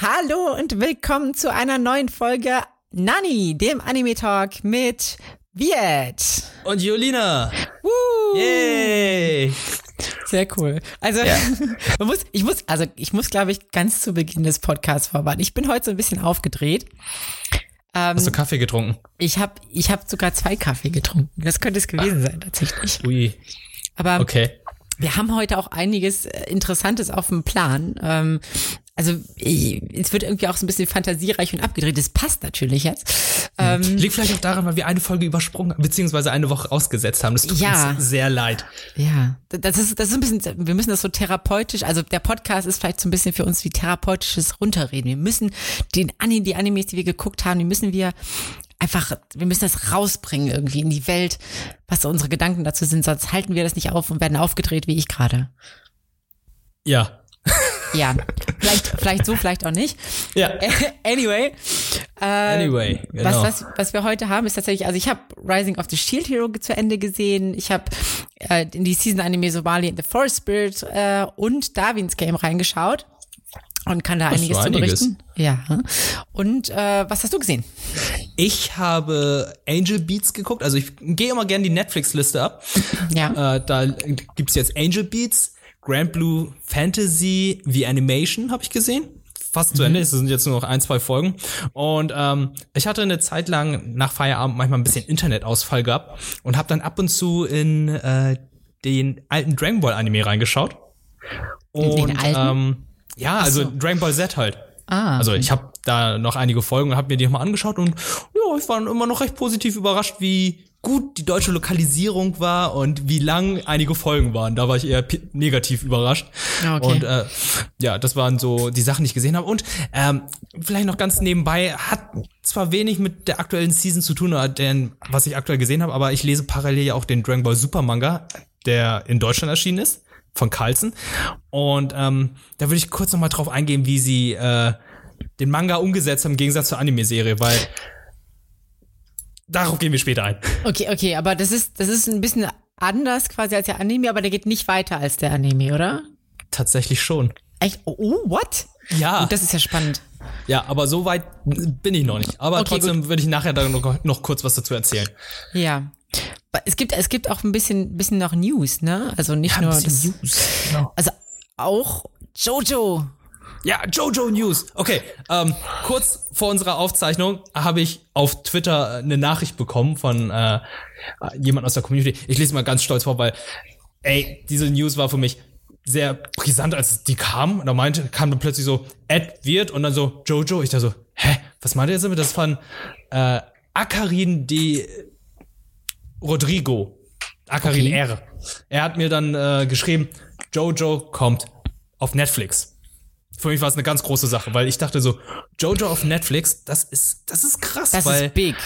Hallo und willkommen zu einer neuen Folge Nani, dem Anime Talk mit Viet. Und Julina. Woo. Yay. Sehr cool. Also, ja. man muss, ich muss, also ich muss, glaube ich, ganz zu Beginn des Podcasts vorwarnen. Ich bin heute so ein bisschen aufgedreht. Ähm, Hast du Kaffee getrunken? Ich habe ich hab sogar zwei Kaffee getrunken. Das könnte es gewesen sein, tatsächlich. Ui. Aber okay. Wir haben heute auch einiges äh, Interessantes auf dem Plan. Ähm, also es wird irgendwie auch so ein bisschen fantasiereich und abgedreht. Das passt natürlich jetzt. Ähm, Liegt vielleicht auch daran, weil wir eine Folge übersprungen, beziehungsweise eine Woche ausgesetzt haben. Das tut ja. uns sehr leid. Ja, das ist, das ist ein bisschen, wir müssen das so therapeutisch, also der Podcast ist vielleicht so ein bisschen für uns wie therapeutisches Runterreden. Wir müssen den Anime, die Animes, die wir geguckt haben, die müssen wir einfach, wir müssen das rausbringen irgendwie in die Welt, was unsere Gedanken dazu sind, sonst halten wir das nicht auf und werden aufgedreht wie ich gerade. Ja, ja, vielleicht, vielleicht so, vielleicht auch nicht. Ja. Anyway. Äh, anyway, genau. was, was, was wir heute haben, ist tatsächlich, also ich habe Rising of the Shield Hero zu Ende gesehen. Ich habe äh, in die Season-Anime Somali and the Forest Spirit äh, und Darwins Game reingeschaut und kann da einiges, zu berichten. Ja. Und äh, was hast du gesehen? Ich habe Angel Beats geguckt. Also ich gehe immer gerne die Netflix-Liste ab. Ja. Äh, da gibt's jetzt Angel Beats, Grand Blue Fantasy wie Animation habe ich gesehen. Fast zu Ende, es sind jetzt nur noch ein, zwei Folgen. Und ähm, ich hatte eine Zeit lang nach Feierabend manchmal ein bisschen Internetausfall gehabt und habe dann ab und zu in äh, den alten Dragon Ball Anime reingeschaut. Und den alten? Ähm, ja, also so. Dragon Ball Z halt. Ah. Also ich habe da noch einige Folgen und habe mir die mal angeschaut und ja, ich war immer noch recht positiv überrascht, wie gut die deutsche Lokalisierung war und wie lang einige Folgen waren. Da war ich eher negativ überrascht. Ah, okay. Und äh, ja, das waren so die Sachen, die ich gesehen habe. Und ähm, vielleicht noch ganz nebenbei, hat zwar wenig mit der aktuellen Season zu tun, denn was ich aktuell gesehen habe, aber ich lese parallel ja auch den Dragon Ball Super Manga, der in Deutschland erschienen ist, von Carlsen. Und ähm, da würde ich kurz noch mal drauf eingehen, wie sie äh, den Manga umgesetzt haben im Gegensatz zur Anime-Serie, weil Darauf gehen wir später ein. Okay, okay, aber das ist, das ist ein bisschen anders quasi als der Anime, aber der geht nicht weiter als der Anime, oder? Tatsächlich schon. Echt? Oh, oh what? Ja. Und das ist ja spannend. Ja, aber so weit bin ich noch nicht. Aber okay, trotzdem würde ich nachher da noch, noch kurz was dazu erzählen. Ja. Es gibt, es gibt auch ein bisschen, bisschen noch News, ne? Also nicht ja, nur das, News. Genau. Also auch Jojo ja, Jojo News. Okay, ähm, kurz vor unserer Aufzeichnung habe ich auf Twitter eine Nachricht bekommen von äh, jemand aus der Community. Ich lese mal ganz stolz vor, weil, ey, diese News war für mich sehr brisant, als die kam. Und da meinte, kam dann plötzlich so, Ed wird und dann so Jojo. Ich da so, hä, was meint ihr jetzt damit? Das von äh, Akarin de Rodrigo. Akarin okay. R. Er hat mir dann äh, geschrieben, Jojo kommt auf Netflix für mich war es eine ganz große Sache, weil ich dachte so, Jojo auf Netflix, das ist, das ist krass, das weil ist big.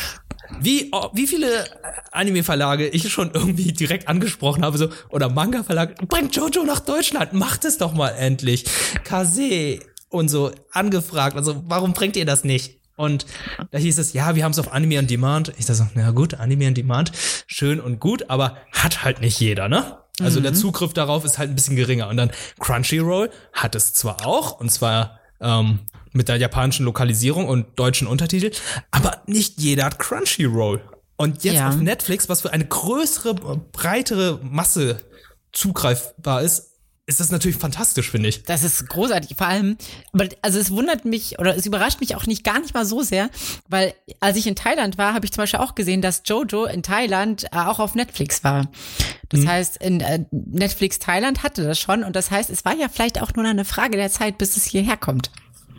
Wie, oh, wie viele Anime-Verlage ich schon irgendwie direkt angesprochen habe, so, oder Manga-Verlage, bringt Jojo nach Deutschland, macht es doch mal endlich. Kase und so angefragt, also warum bringt ihr das nicht? Und da hieß es, ja, wir haben es auf Anime on Demand. Ich dachte so, na gut, Anime on Demand, schön und gut, aber hat halt nicht jeder, ne? Also mhm. der Zugriff darauf ist halt ein bisschen geringer. Und dann Crunchyroll hat es zwar auch, und zwar ähm, mit der japanischen Lokalisierung und deutschen Untertitel, aber nicht jeder hat Crunchyroll. Und jetzt ja. auf Netflix, was für eine größere, breitere Masse zugreifbar ist, ist das natürlich fantastisch, finde ich. Das ist großartig. Vor allem, aber also es wundert mich oder es überrascht mich auch nicht gar nicht mal so sehr, weil als ich in Thailand war, habe ich zum Beispiel auch gesehen, dass Jojo in Thailand äh, auch auf Netflix war. Das mhm. heißt, in äh, Netflix Thailand hatte das schon und das heißt, es war ja vielleicht auch nur eine Frage der Zeit, bis es hierher kommt.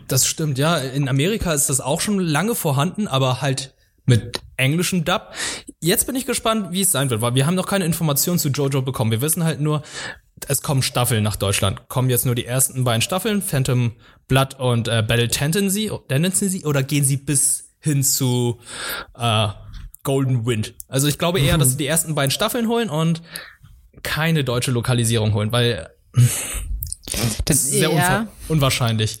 Das stimmt, ja. In Amerika ist das auch schon lange vorhanden, aber halt mit englischem Dub. Jetzt bin ich gespannt, wie es sein wird, weil wir haben noch keine Informationen zu Jojo bekommen. Wir wissen halt nur, es kommen Staffeln nach Deutschland. Kommen jetzt nur die ersten beiden Staffeln, Phantom Blood und äh, Battle Tendency, Tendency, oder gehen sie bis hin zu äh, Golden Wind? Also ich glaube eher, dass sie die ersten beiden Staffeln holen und keine deutsche Lokalisierung holen, weil das ist sehr ja. unwahrscheinlich.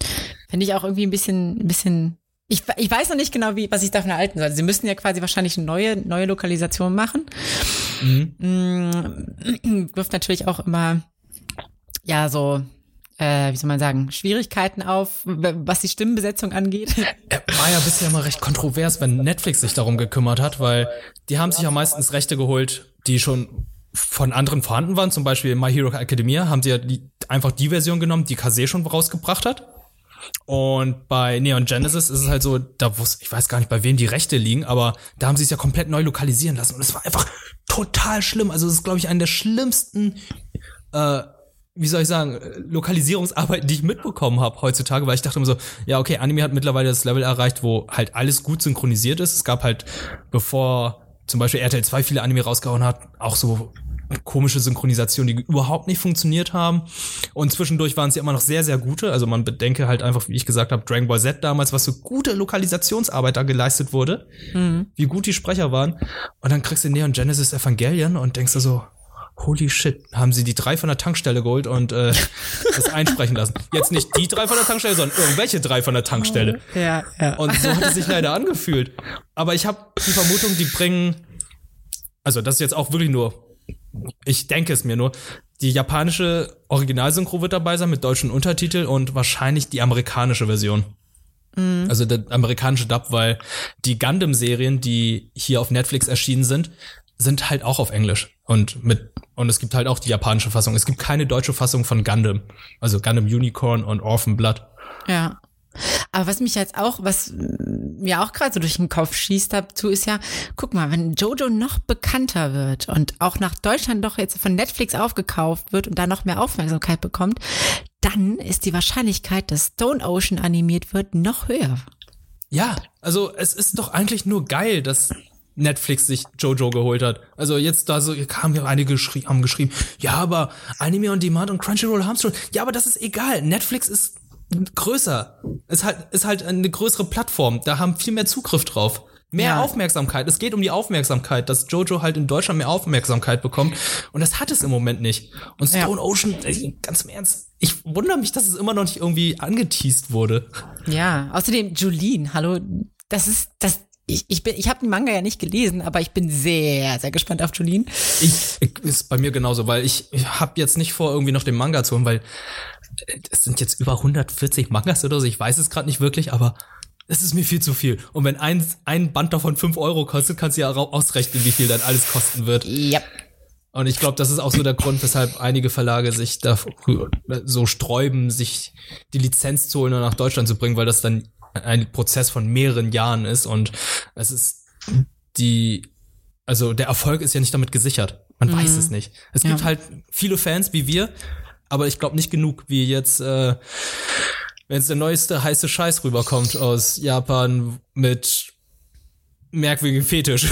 Finde ich auch irgendwie ein bisschen, ein bisschen ich, ich weiß noch nicht genau, wie, was ich davon erhalten soll. Sie müssen ja quasi wahrscheinlich eine neue, neue Lokalisation machen. Mhm. Mm, wirft natürlich auch immer, ja, so äh, wie soll man sagen, Schwierigkeiten auf, was die Stimmenbesetzung angeht. War ja bisher immer recht kontrovers, wenn Netflix sich darum gekümmert hat, weil die haben sich ja meistens Rechte geholt, die schon von anderen vorhanden waren. Zum Beispiel My Hero Academia haben sie ja die, einfach die Version genommen, die Kase schon rausgebracht hat. Und bei Neon Genesis ist es halt so, da wusste, ich weiß gar nicht, bei wem die Rechte liegen, aber da haben sie es ja komplett neu lokalisieren lassen. Und es war einfach total schlimm. Also es ist, glaube ich, eine der schlimmsten, äh, wie soll ich sagen, Lokalisierungsarbeiten, die ich mitbekommen habe heutzutage, weil ich dachte immer so, ja, okay, Anime hat mittlerweile das Level erreicht, wo halt alles gut synchronisiert ist. Es gab halt, bevor zum Beispiel RTL 2 viele Anime rausgehauen hat, auch so komische Synchronisationen, die überhaupt nicht funktioniert haben. Und zwischendurch waren sie immer noch sehr, sehr gute. Also man bedenke halt einfach, wie ich gesagt habe, Dragon Ball Z damals, was so gute Lokalisationsarbeit da geleistet wurde, mhm. wie gut die Sprecher waren. Und dann kriegst du Neon Genesis Evangelion und denkst du so, holy shit, haben sie die drei von der Tankstelle geholt und äh, das einsprechen lassen. Jetzt nicht die drei von der Tankstelle, sondern irgendwelche drei von der Tankstelle. Ja, ja. Und so hat es sich leider angefühlt. Aber ich habe die Vermutung, die bringen, also das ist jetzt auch wirklich nur ich denke es mir nur, die japanische Originalsynchro wird dabei sein mit deutschen Untertitel und wahrscheinlich die amerikanische Version. Mhm. Also der amerikanische Dub, weil die Gundam-Serien, die hier auf Netflix erschienen sind, sind halt auch auf Englisch. Und mit, und es gibt halt auch die japanische Fassung. Es gibt keine deutsche Fassung von Gundam. Also Gundam Unicorn und Orphan Blood. Ja. Aber was mich jetzt auch, was mir auch gerade so durch den Kopf schießt dazu, ist ja, guck mal, wenn Jojo noch bekannter wird und auch nach Deutschland doch jetzt von Netflix aufgekauft wird und da noch mehr Aufmerksamkeit bekommt, dann ist die Wahrscheinlichkeit, dass Stone Ocean animiert wird, noch höher. Ja, also es ist doch eigentlich nur geil, dass Netflix sich Jojo geholt hat. Also jetzt da so kamen ja einige geschri haben geschrieben, ja, aber Anime on Demand und Crunchyroll haben schon. Ja, aber das ist egal. Netflix ist größer. Ist halt, ist halt eine größere Plattform. Da haben viel mehr Zugriff drauf. Mehr ja. Aufmerksamkeit. Es geht um die Aufmerksamkeit, dass Jojo halt in Deutschland mehr Aufmerksamkeit bekommt. Und das hat es im Moment nicht. Und Stone ja. Ocean, ganz im Ernst, ich wundere mich, dass es immer noch nicht irgendwie angeteased wurde. Ja, außerdem Julien, hallo, das ist, das, ich, ich, bin, ich habe den Manga ja nicht gelesen, aber ich bin sehr, sehr gespannt auf Julien. Ich, ist bei mir genauso, weil ich, ich habe jetzt nicht vor, irgendwie noch den Manga zu holen, weil es sind jetzt über 140 Mangas oder so, ich weiß es gerade nicht wirklich, aber es ist mir viel zu viel. Und wenn ein, ein Band davon 5 Euro kostet, kannst du ja ausrechnen, wie viel dann alles kosten wird. Ja. Und ich glaube, das ist auch so der Grund, weshalb einige Verlage sich da so sträuben, sich die Lizenz zu holen und nach Deutschland zu bringen, weil das dann ein Prozess von mehreren Jahren ist und es ist die, also der Erfolg ist ja nicht damit gesichert. Man mhm. weiß es nicht. Es gibt ja. halt viele Fans wie wir, aber ich glaube nicht genug, wie jetzt, äh, wenn jetzt der neueste heiße Scheiß rüberkommt aus Japan mit merkwürdigen Fetisch.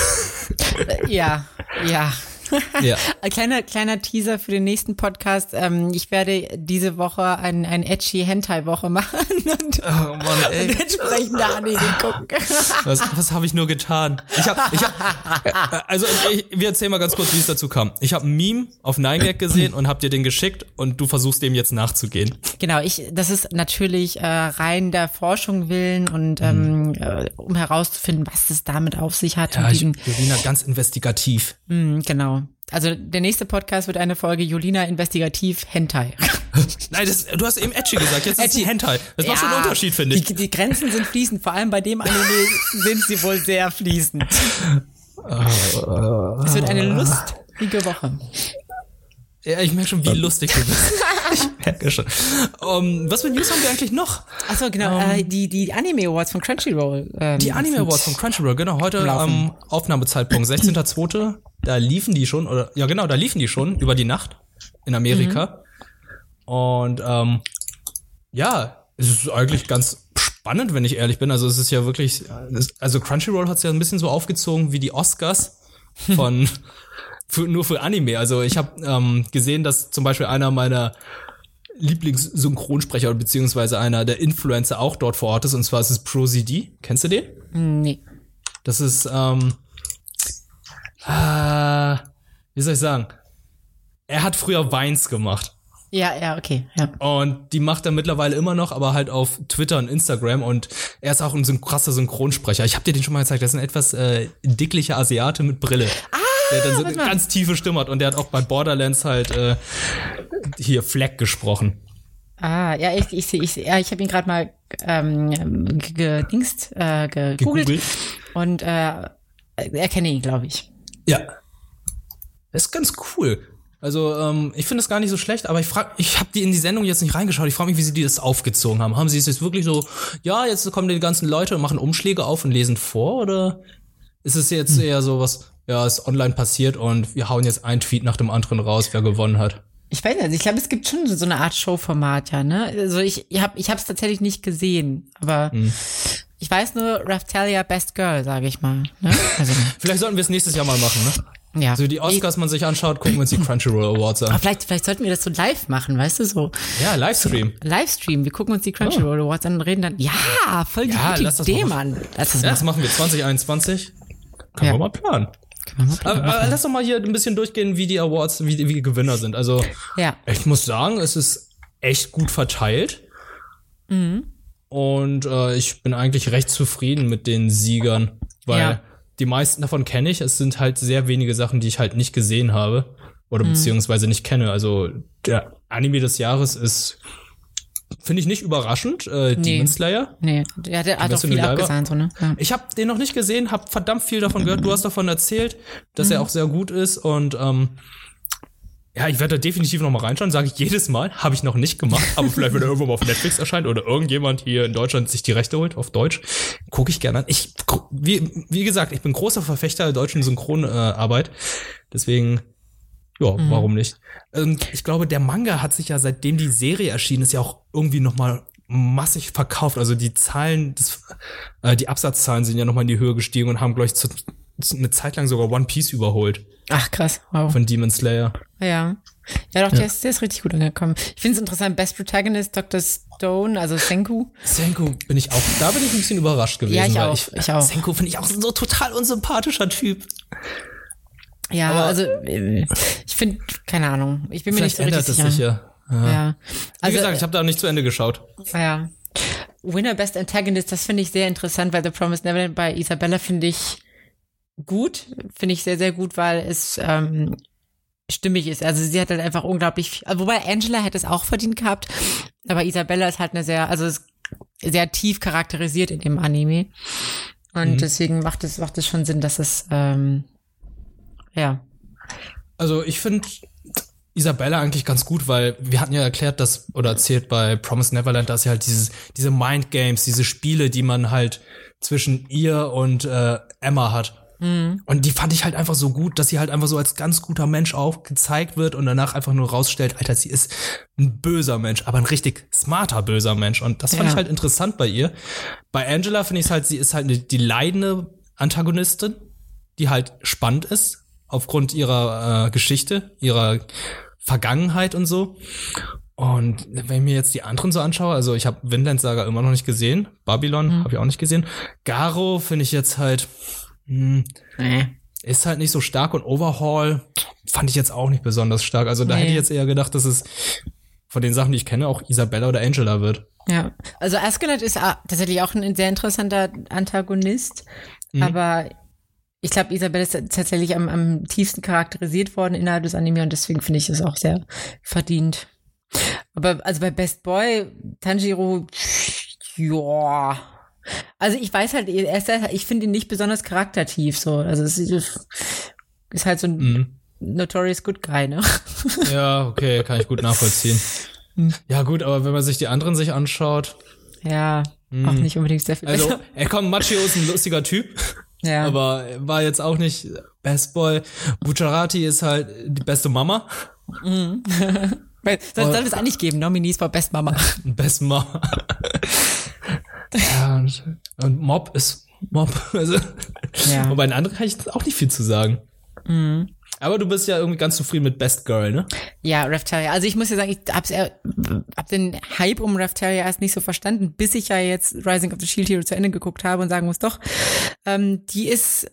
Ja, ja. ja. Ein kleiner, kleiner Teaser für den nächsten Podcast. Ähm, ich werde diese Woche ein, ein edgy Hentai-Woche machen und, oh Mann, ey. und entsprechende Anime gucken. Was, was habe ich nur getan? Ich hab, ich hab, äh, also ich, wir erzählen mal ganz kurz, wie es dazu kam. Ich habe ein Meme auf 9gag gesehen und hab dir den geschickt und du versuchst dem jetzt nachzugehen. Genau, ich, das ist natürlich äh, rein der Forschung willen und ähm, äh, um herauszufinden, was es damit auf sich hat. Ja, ich, Julina, ganz investigativ. Mh, genau. Also der nächste Podcast wird eine Folge Julina Investigativ Hentai. Nein, das, du hast eben Edgy gesagt, jetzt edgy. ist Hentai. Das ja, macht schon einen Unterschied, finde ich. Die, die, Grenzen sind fließend, vor allem bei dem Anime sind sie wohl sehr fließend. es wird eine lustige Woche. Ja, ich merke schon, wie lustig du bist. ich merke schon. Um, was für News haben wir eigentlich noch? Achso, genau, um, äh, die, die Anime Awards von Crunchyroll. Ähm, die Anime Awards von Crunchyroll, genau, heute am ähm, Aufnahmezeitpunkt, 16.02. da liefen die schon, oder ja genau, da liefen die schon über die Nacht in Amerika. Mhm. Und ähm, ja, es ist eigentlich ganz spannend, wenn ich ehrlich bin. Also es ist ja wirklich, also Crunchyroll hat es ja ein bisschen so aufgezogen wie die Oscars von für, nur für Anime. Also ich habe ähm, gesehen, dass zum Beispiel einer meiner Lieblingssynchronsprecher beziehungsweise einer der Influencer auch dort vor Ort ist und zwar ist es ProCD. Kennst du den? Nee. Das ist ähm, äh, wie soll ich sagen? Er hat früher Weins gemacht. Ja, ja, okay. Ja. Und die macht er mittlerweile immer noch, aber halt auf Twitter und Instagram. Und er ist auch ein krasser Synchronsprecher. Ich habe dir den schon mal gezeigt. Das ist ein etwas äh, dicklicher Asiate mit Brille. Ah, der dann so eine ganz tiefe Stimme hat. Und der hat auch bei Borderlands halt äh, hier Fleck gesprochen. Ah, ja, ich, ich ich, ja, ich habe ihn gerade mal ähm, gedingst, äh, gegoogelt Gegoogelt. und äh, erkenne ihn, glaube ich. Ja. Das ist ganz cool. Also, ähm, ich finde es gar nicht so schlecht, aber ich frage, ich habe die in die Sendung jetzt nicht reingeschaut. Ich frage mich, wie sie die das aufgezogen haben. Haben sie es jetzt wirklich so, ja, jetzt kommen die ganzen Leute und machen Umschläge auf und lesen vor oder ist es jetzt eher so was, ja, ist online passiert und wir hauen jetzt einen Tweet nach dem anderen raus, wer gewonnen hat? Ich weiß nicht, ich glaube, es gibt schon so eine Art Showformat, ja, ne? Also ich, ich habe ich hab's tatsächlich nicht gesehen, aber ich weiß nur Raftalia Best Girl, sage ich mal. Ne? Also, Vielleicht sollten wir es nächstes Jahr mal machen, ne? ja. Also die Oscars man sich anschaut, gucken wir uns die Crunchyroll Awards Aber an. vielleicht, vielleicht sollten wir das so live machen, weißt du, so Ja, Livestream. Livestream. Wir gucken uns die Crunchyroll Awards an und reden dann, ja, voll die Ja, gute lass das Idee, Mann. Lass das Ja, das machen. machen wir 2021. Können Ja. wir mal planen. Aber, aber lass doch mal hier ein bisschen durchgehen, wie die Awards, wie, die- wie die Gewinner sind. Also, Ja. ich muss sagen, es ist echt gut verteilt. Mhm. Und äh, ich bin eigentlich recht zufrieden mit den Siegern, weil Ja. die meisten davon kenne ich. Es sind halt sehr wenige Sachen, die ich halt nicht gesehen habe oder Mhm. beziehungsweise nicht kenne. Also der Anime des Jahres ist, finde ich nicht überraschend, äh, Demon Slayer. Nee, der hat, auch viel abgesahnt, so, ne? Ja. Ich habe den noch nicht gesehen, habe verdammt viel davon gehört. Du hast davon erzählt, dass er auch sehr gut ist und ähm, ja, ich werde da definitiv noch mal reinschauen, sage ich jedes Mal. Habe ich noch nicht gemacht, aber vielleicht, wenn er irgendwann mal auf Netflix erscheint oder irgendjemand hier in Deutschland sich die Rechte holt auf Deutsch, gucke ich gerne an. Ich, wie, wie gesagt, ich bin großer Verfechter der deutschen Synchronarbeit, äh, Arbeit. deswegen ja, warum nicht? Und ich glaube, der Manga hat sich ja seitdem die Serie erschienen ist ja auch irgendwie noch mal massig verkauft. Also die Zahlen, des, äh, die Absatzzahlen sind ja noch mal in die Höhe gestiegen und haben, glaube ich, zu, zu, eine Zeit lang sogar One Piece überholt Ach, krass. Wow. von Demon Slayer. Ja. Ja, doch, Der, ist, der ist richtig gut angekommen. Ich finde es interessant, Best Protagonist Dr. Stone, also Senku. Senku bin ich auch, da bin ich ein bisschen überrascht gewesen. Ja, ich weil auch, ich auch. Senku finde ich auch so total unsympathischer Typ. Ja, Aber- also äh, ich finde, keine Ahnung, ich bin mir nicht so ändert richtig es sicher. sich ja. ja. Ja. Wie Also, gesagt, ich habe da nicht zu Ende geschaut. ja. Winner Best Antagonist, das finde ich sehr interessant, weil The Promised Neverland bei Isabella finde ich gut, finde ich sehr, sehr gut, weil es ähm, stimmig ist. Also sie hat halt einfach unglaublich viel, also wobei Angela hätte es auch verdient gehabt, aber Isabella ist halt eine sehr, also ist sehr tief charakterisiert in dem Anime. Und Mhm. deswegen macht es, macht es schon Sinn, dass es, ähm, ja. Also ich finde Isabella eigentlich ganz gut, weil wir hatten ja erklärt, dass oder erzählt bei Promise Neverland, dass sie halt dieses diese Mind Games, diese Spiele, die man halt zwischen ihr und äh, Emma hat. Und die fand ich halt einfach so gut, dass sie halt einfach so als ganz guter Mensch aufgezeigt wird und danach einfach nur rausstellt, Alter, sie ist ein böser Mensch, aber ein richtig smarter böser Mensch. Und das fand Ja. ich halt interessant bei ihr. Bei Angela finde ich halt, sie ist halt die leidende Antagonistin, die halt spannend ist aufgrund ihrer äh, Geschichte, ihrer Vergangenheit und so. Und wenn ich mir jetzt die anderen so anschaue, also ich habe Vinland Saga immer noch nicht gesehen, Babylon habe ich auch nicht gesehen. Garo finde ich jetzt halt hm, Äh. ist halt nicht so stark und Overhaul fand ich jetzt auch nicht besonders stark. Also da Nee. hätte ich jetzt eher gedacht, dass es von den Sachen, die ich kenne, auch Isabella oder Angela wird. Ja, also Askeladd ist tatsächlich auch ein sehr interessanter Antagonist, Mhm. aber ich glaube, Isabelle ist tatsächlich am, am tiefsten charakterisiert worden innerhalb des Anime und deswegen finde ich es auch sehr verdient. Aber also bei Best Boy, Tanjiro, ja. Also ich weiß halt, er ist, halt- ich finde ihn nicht besonders charaktertief so. Also es ist, ist halt so ein Mhm. notorious good guy, ne? Ja, okay, kann ich gut nachvollziehen. Ja, gut, aber wenn man sich die anderen sich anschaut, Ja, auch nicht unbedingt sehr viel also, er kommt, Machio ist ein lustiger Typ, Ja. aber er war jetzt auch nicht Best Boy. Bucciarati ist halt die beste Mama. Weil, soll, soll es eigentlich geben, Nominees for Best Mama. Best Mama. ja, und, und Mob ist Mob. Also, Ja. Bei den anderen kann ich auch nicht viel zu sagen. Aber du bist ja irgendwie ganz zufrieden mit Best Girl, ne? Ja, Raftalia. Also ich muss ja sagen, ich hab's eher, hab den Hype um Raftalia erst nicht so verstanden, bis ich ja jetzt Rising of the Shield Hero zu Ende geguckt habe und sagen muss, doch, ähm, die ist,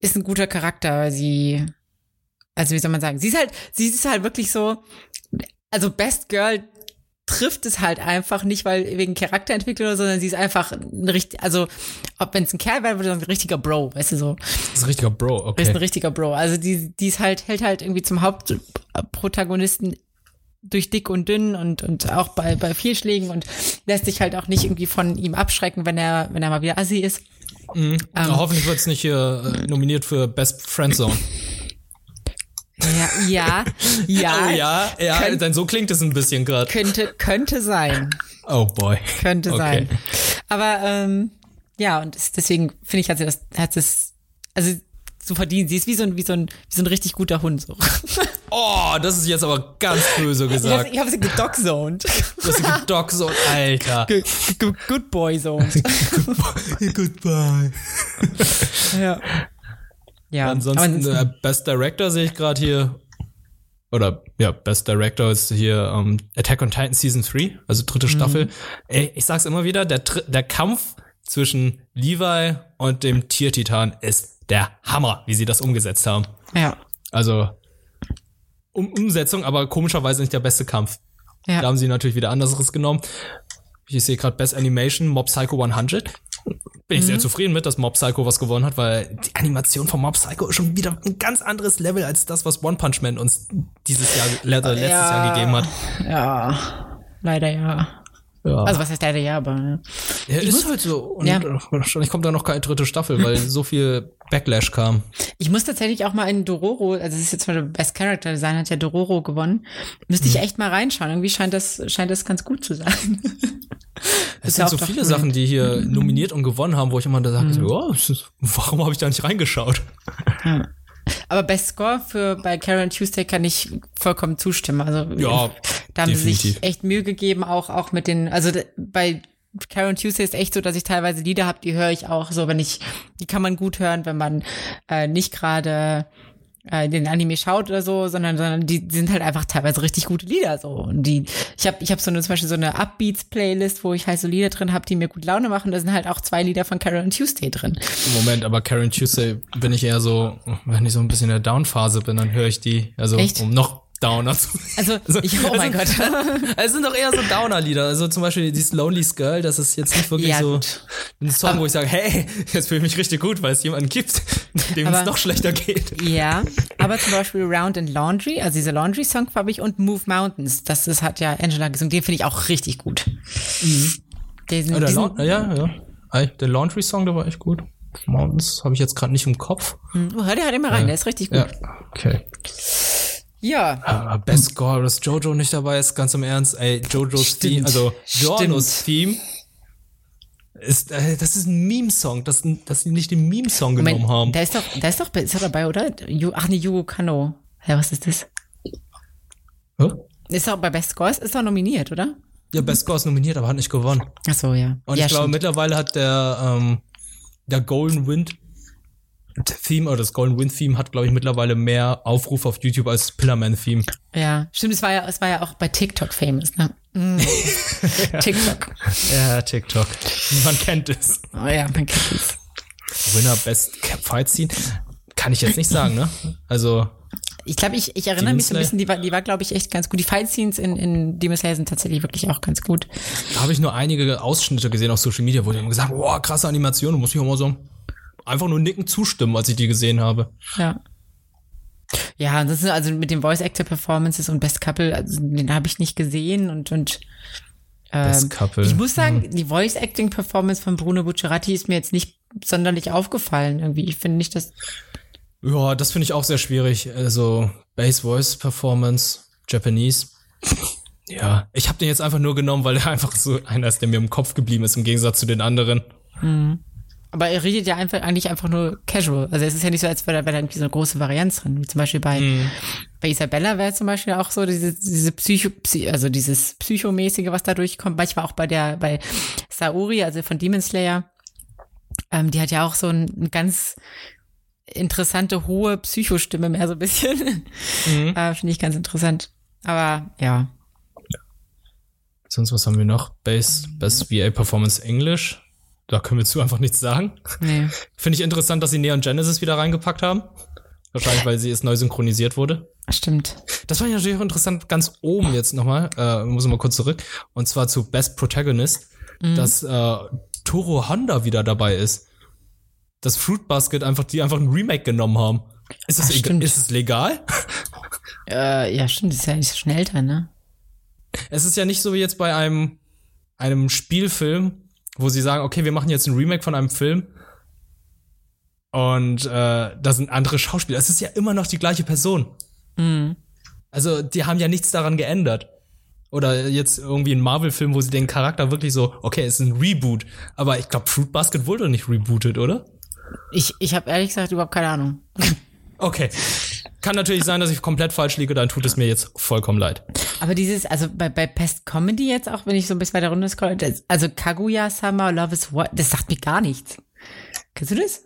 ist ein guter Charakter. Sie, also wie soll man sagen, sie ist halt, sie ist halt wirklich so, also Best Girl trifft es halt einfach nicht, weil wegen Charakterentwicklung oder so, sondern sie ist einfach ein richtig, also ob wenn es ein Kerl wäre, würde sagen, ein richtiger Bro, weißt du so. Das ist ein richtiger Bro, ist ein okay. richtiger Bro. Also die, die ist halt, hält halt irgendwie zum Hauptprotagonisten durch dick und dünn und, und auch bei, bei Fehlschlägen und lässt sich halt auch nicht irgendwie von ihm abschrecken, wenn er, wenn er mal wieder assi ist. Mhm. Um, hoffentlich wird's nicht hier äh, nominiert für Best Friendzone. Ja, ja, ja. Oh ja, ja, Könnt, denn so klingt es ein bisschen gerade. Könnte, könnte sein. Oh boy. Könnte okay. sein. Aber ähm, ja, und deswegen finde ich, hat sie das, hat es, also so verdient. Sie ist wie so ein, wie so ein, wie so ein richtig guter Hund. So. Oh, das ist jetzt aber ganz böse gesagt. Ich habe sie gedogzoned. Du hast sie gedogzoned, Alter. G good boy zoned. Goodbye. ja. Ja. Ansonsten äh, Best Director sehe ich gerade hier. Oder ja, Best Director ist hier um, ähm, Attack on Titan Season 3, also dritte mhm. Staffel. Ey, ich sag's immer wieder, der, der Kampf zwischen Levi und dem Tiertitan ist der Hammer, wie sie das umgesetzt haben. Ja. Also um Umsetzung, aber komischerweise nicht der beste Kampf. Ja. Da haben sie natürlich wieder anderes genommen. Ich sehe gerade Best Animation, Mob Psycho 100. Bin ich mhm. sehr zufrieden mit, dass Mob Psycho was gewonnen hat, weil die Animation von Mob Psycho ist schon wieder ein ganz anderes Level als das, was One Punch Man uns dieses Jahr, letztes ja, Jahr gegeben hat. Ja, leider ja. Ja. Also was heißt leider ja, aber. Ja, ja ist muss, halt so. Und ja. wahrscheinlich kommt da noch keine dritte Staffel, weil so viel Backlash kam. Ich muss tatsächlich auch mal in Dororo, also es ist jetzt mal Best Character Design, hat ja Dororo gewonnen. Müsste ich hm. echt mal reinschauen. Irgendwie scheint das, scheint das ganz gut zu sein. Es sind so viele Sachen, die hier nominiert und gewonnen haben, wo ich immer da sage, mhm. oh, warum habe ich da nicht reingeschaut? Ja. Aber Best Score für bei Karen Tuesday kann ich vollkommen zustimmen. Also ja, da haben definitiv. sie sich echt Mühe gegeben, auch auch mit den, also bei Karen Tuesday ist echt so, dass ich teilweise Lieder habe, die höre ich auch so, wenn ich, die kann man gut hören, wenn man äh, nicht gerade äh, den Anime schaut oder so, sondern, sondern die, die sind halt einfach teilweise richtig gute Lieder so. Und die, ich habe ich hab so eine zum Beispiel so eine Upbeats-Playlist, wo ich halt so Lieder drin habe, die mir gut Laune machen. Da sind halt auch zwei Lieder von Karen Tuesday drin. Moment, aber Karen Tuesday bin ich eher so, wenn ich so ein bisschen in der Down-Phase bin, dann höre ich die, also Echt? um noch Downer. Also, also ich, oh mein Gott. es sind doch eher so Downer-Lieder. Also zum Beispiel dieses Lonely Girl, das ist jetzt nicht wirklich ja, so ein Song, aber, wo ich sage, hey, jetzt fühle ich mich richtig gut, weil es jemanden gibt, dem aber, es noch schlechter geht. Ja, aber zum Beispiel Round and Laundry, also dieser Laundry-Song habe ich und Move Mountains, das ist, hat ja Angela gesungen, den finde ich auch richtig gut. Mhm. Diesen, diesen, ja, ja. Der Laundry-Song, der war echt gut. Mountains habe ich jetzt gerade nicht im Kopf. Mhm. Oh, hör dir halt immer rein, ja. der ist richtig gut. Ja, okay. Ja. Aber Best Score, dass Jojo nicht dabei ist, ganz im Ernst. Ey, Jojos Theme, also Giornos Theme ist, äh, das ist ein Meme-Song, dass, dass sie nicht den Meme-Song genommen haben. Da ist doch, da ist doch, ist er dabei, oder? Ach nee, Yugo Kano. Ja, was ist das? Hä? Ist doch bei Best Scores, ist doch nominiert, oder? Ja, Best Scores nominiert, aber hat nicht gewonnen. Ach so, ja. Und ja, ich glaube, mittlerweile hat der, ähm, der Golden Wind Theme oder das Golden Wind Theme hat, glaube ich, mittlerweile mehr Aufrufe auf YouTube als Pillarman Theme. Ja, stimmt, es war ja, es war ja auch bei TikTok famous, ne? Mm. TikTok. Ja, TikTok. Man kennt es. Oh ja, man kennt es. Winner Best Fight Scene? Kann ich jetzt nicht sagen, ne? Also. Ich glaube, ich, ich erinnere mich so ein bisschen, die war, die war glaube ich, echt ganz gut. Die Fight Scenes in, in Demon Slayer sind tatsächlich wirklich auch ganz gut. Da habe ich nur einige Ausschnitte gesehen auf Social Media, wo die haben gesagt, boah, krasse Animation, muss ich auch mal so einfach nur nicken zustimmen, als ich die gesehen habe. Ja. Ja, das ist also mit den Voice Actor Performances und Best Couple, also den habe ich nicht gesehen und und ähm, Best Couple. Ich muss sagen, hm. die Voice Acting Performance von Bruno Bucciarati ist mir jetzt nicht sonderlich aufgefallen irgendwie. Ich finde nicht, dass ja, das finde ich auch sehr schwierig. Also Bass Voice Performance, Japanese. ja, ich habe den jetzt einfach nur genommen, weil er einfach so einer ist, der mir im Kopf geblieben ist im Gegensatz zu den anderen. Mhm. Aber er redet ja einfach eigentlich einfach nur casual. Also es ist ja nicht so, als wäre da irgendwie so eine große Varianz drin. Wie zum Beispiel bei, mm. bei Isabella wäre zum Beispiel auch so diese, diese Psycho, also dieses Psychomäßige, was da durchkommt. Manchmal auch bei der, bei Saori, also von Demon Slayer. Ähm, die hat ja auch so ein, ein ganz interessante, hohe Psychostimme mehr so ein bisschen. Mhm. äh, Finde ich ganz interessant. Aber ja. Sonst was haben wir noch? Base, Best VA Performance English. Da können wir zu einfach nichts sagen. Nee. Finde ich interessant, dass sie Neon Genesis wieder reingepackt haben. Wahrscheinlich, weil sie jetzt neu synchronisiert wurde. Stimmt. Das fand ich natürlich auch interessant, ganz oben jetzt nochmal, äh, muss ich mal kurz zurück, und zwar zu Best Protagonist, mhm. dass äh, Toro Honda wieder dabei ist. Das Fruit Basket einfach, die einfach ein Remake genommen haben. Ist es, ist es legal? Äh, ja, stimmt, das ist ja nicht so schnell älter, ne? es ist ja nicht so wie jetzt bei einem, einem Spielfilm, wo sie sagen, okay, wir machen jetzt ein Remake von einem Film und äh, da sind andere Schauspieler. Es ist ja immer noch die gleiche Person. Mhm. Also, die haben ja nichts daran geändert. Oder jetzt irgendwie ein Marvel-Film, wo sie den Charakter wirklich so, okay, es ist ein Reboot. Aber ich glaube, Fruit Basket wurde nicht rebootet, oder? Ich, ich habe ehrlich gesagt überhaupt keine Ahnung. Okay. Kann natürlich sein, dass ich komplett falsch liege, dann tut es mir jetzt vollkommen leid. Aber dieses, also bei, bei Pest Comedy jetzt auch, wenn ich so ein bisschen weiter runter scroll, das, also Kaguya-sama, Love is What, das sagt mir gar nichts. Kennst du das?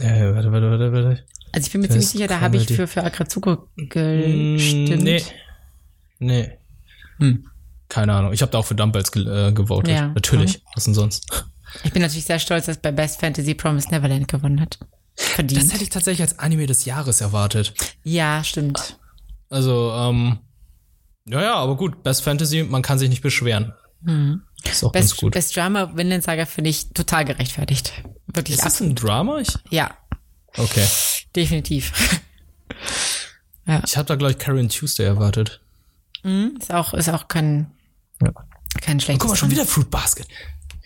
Äh, warte, warte, warte, warte. Also ich bin mir ziemlich sicher, da habe ich für, für Akatsuko gestimmt. Mm, Nee. Nee. Hm. Keine Ahnung. Ich habe da auch für Dumbbells ge äh, gewotet. Ja. Natürlich. Was denn sonst? Ich bin natürlich sehr stolz, dass bei Best Fantasy Promise Neverland gewonnen hat. Verdient. Das hätte ich tatsächlich als Anime des Jahres erwartet. ja, stimmt. Also, ähm, ja, ja, aber gut. Best Fantasy, man kann sich nicht beschweren. Ist auch ganz Best, gut. Best Drama Vinland Saga finde ich total gerechtfertigt. Wirklich Ist das ab. ein Drama? Ich, Ja, okay. definitiv. Ich habe da, glaube ich, Karen Tuesday erwartet. ist auch, ist auch kein, Ja. kein schlechtes. Guck mal, schon wieder Fruit Basket.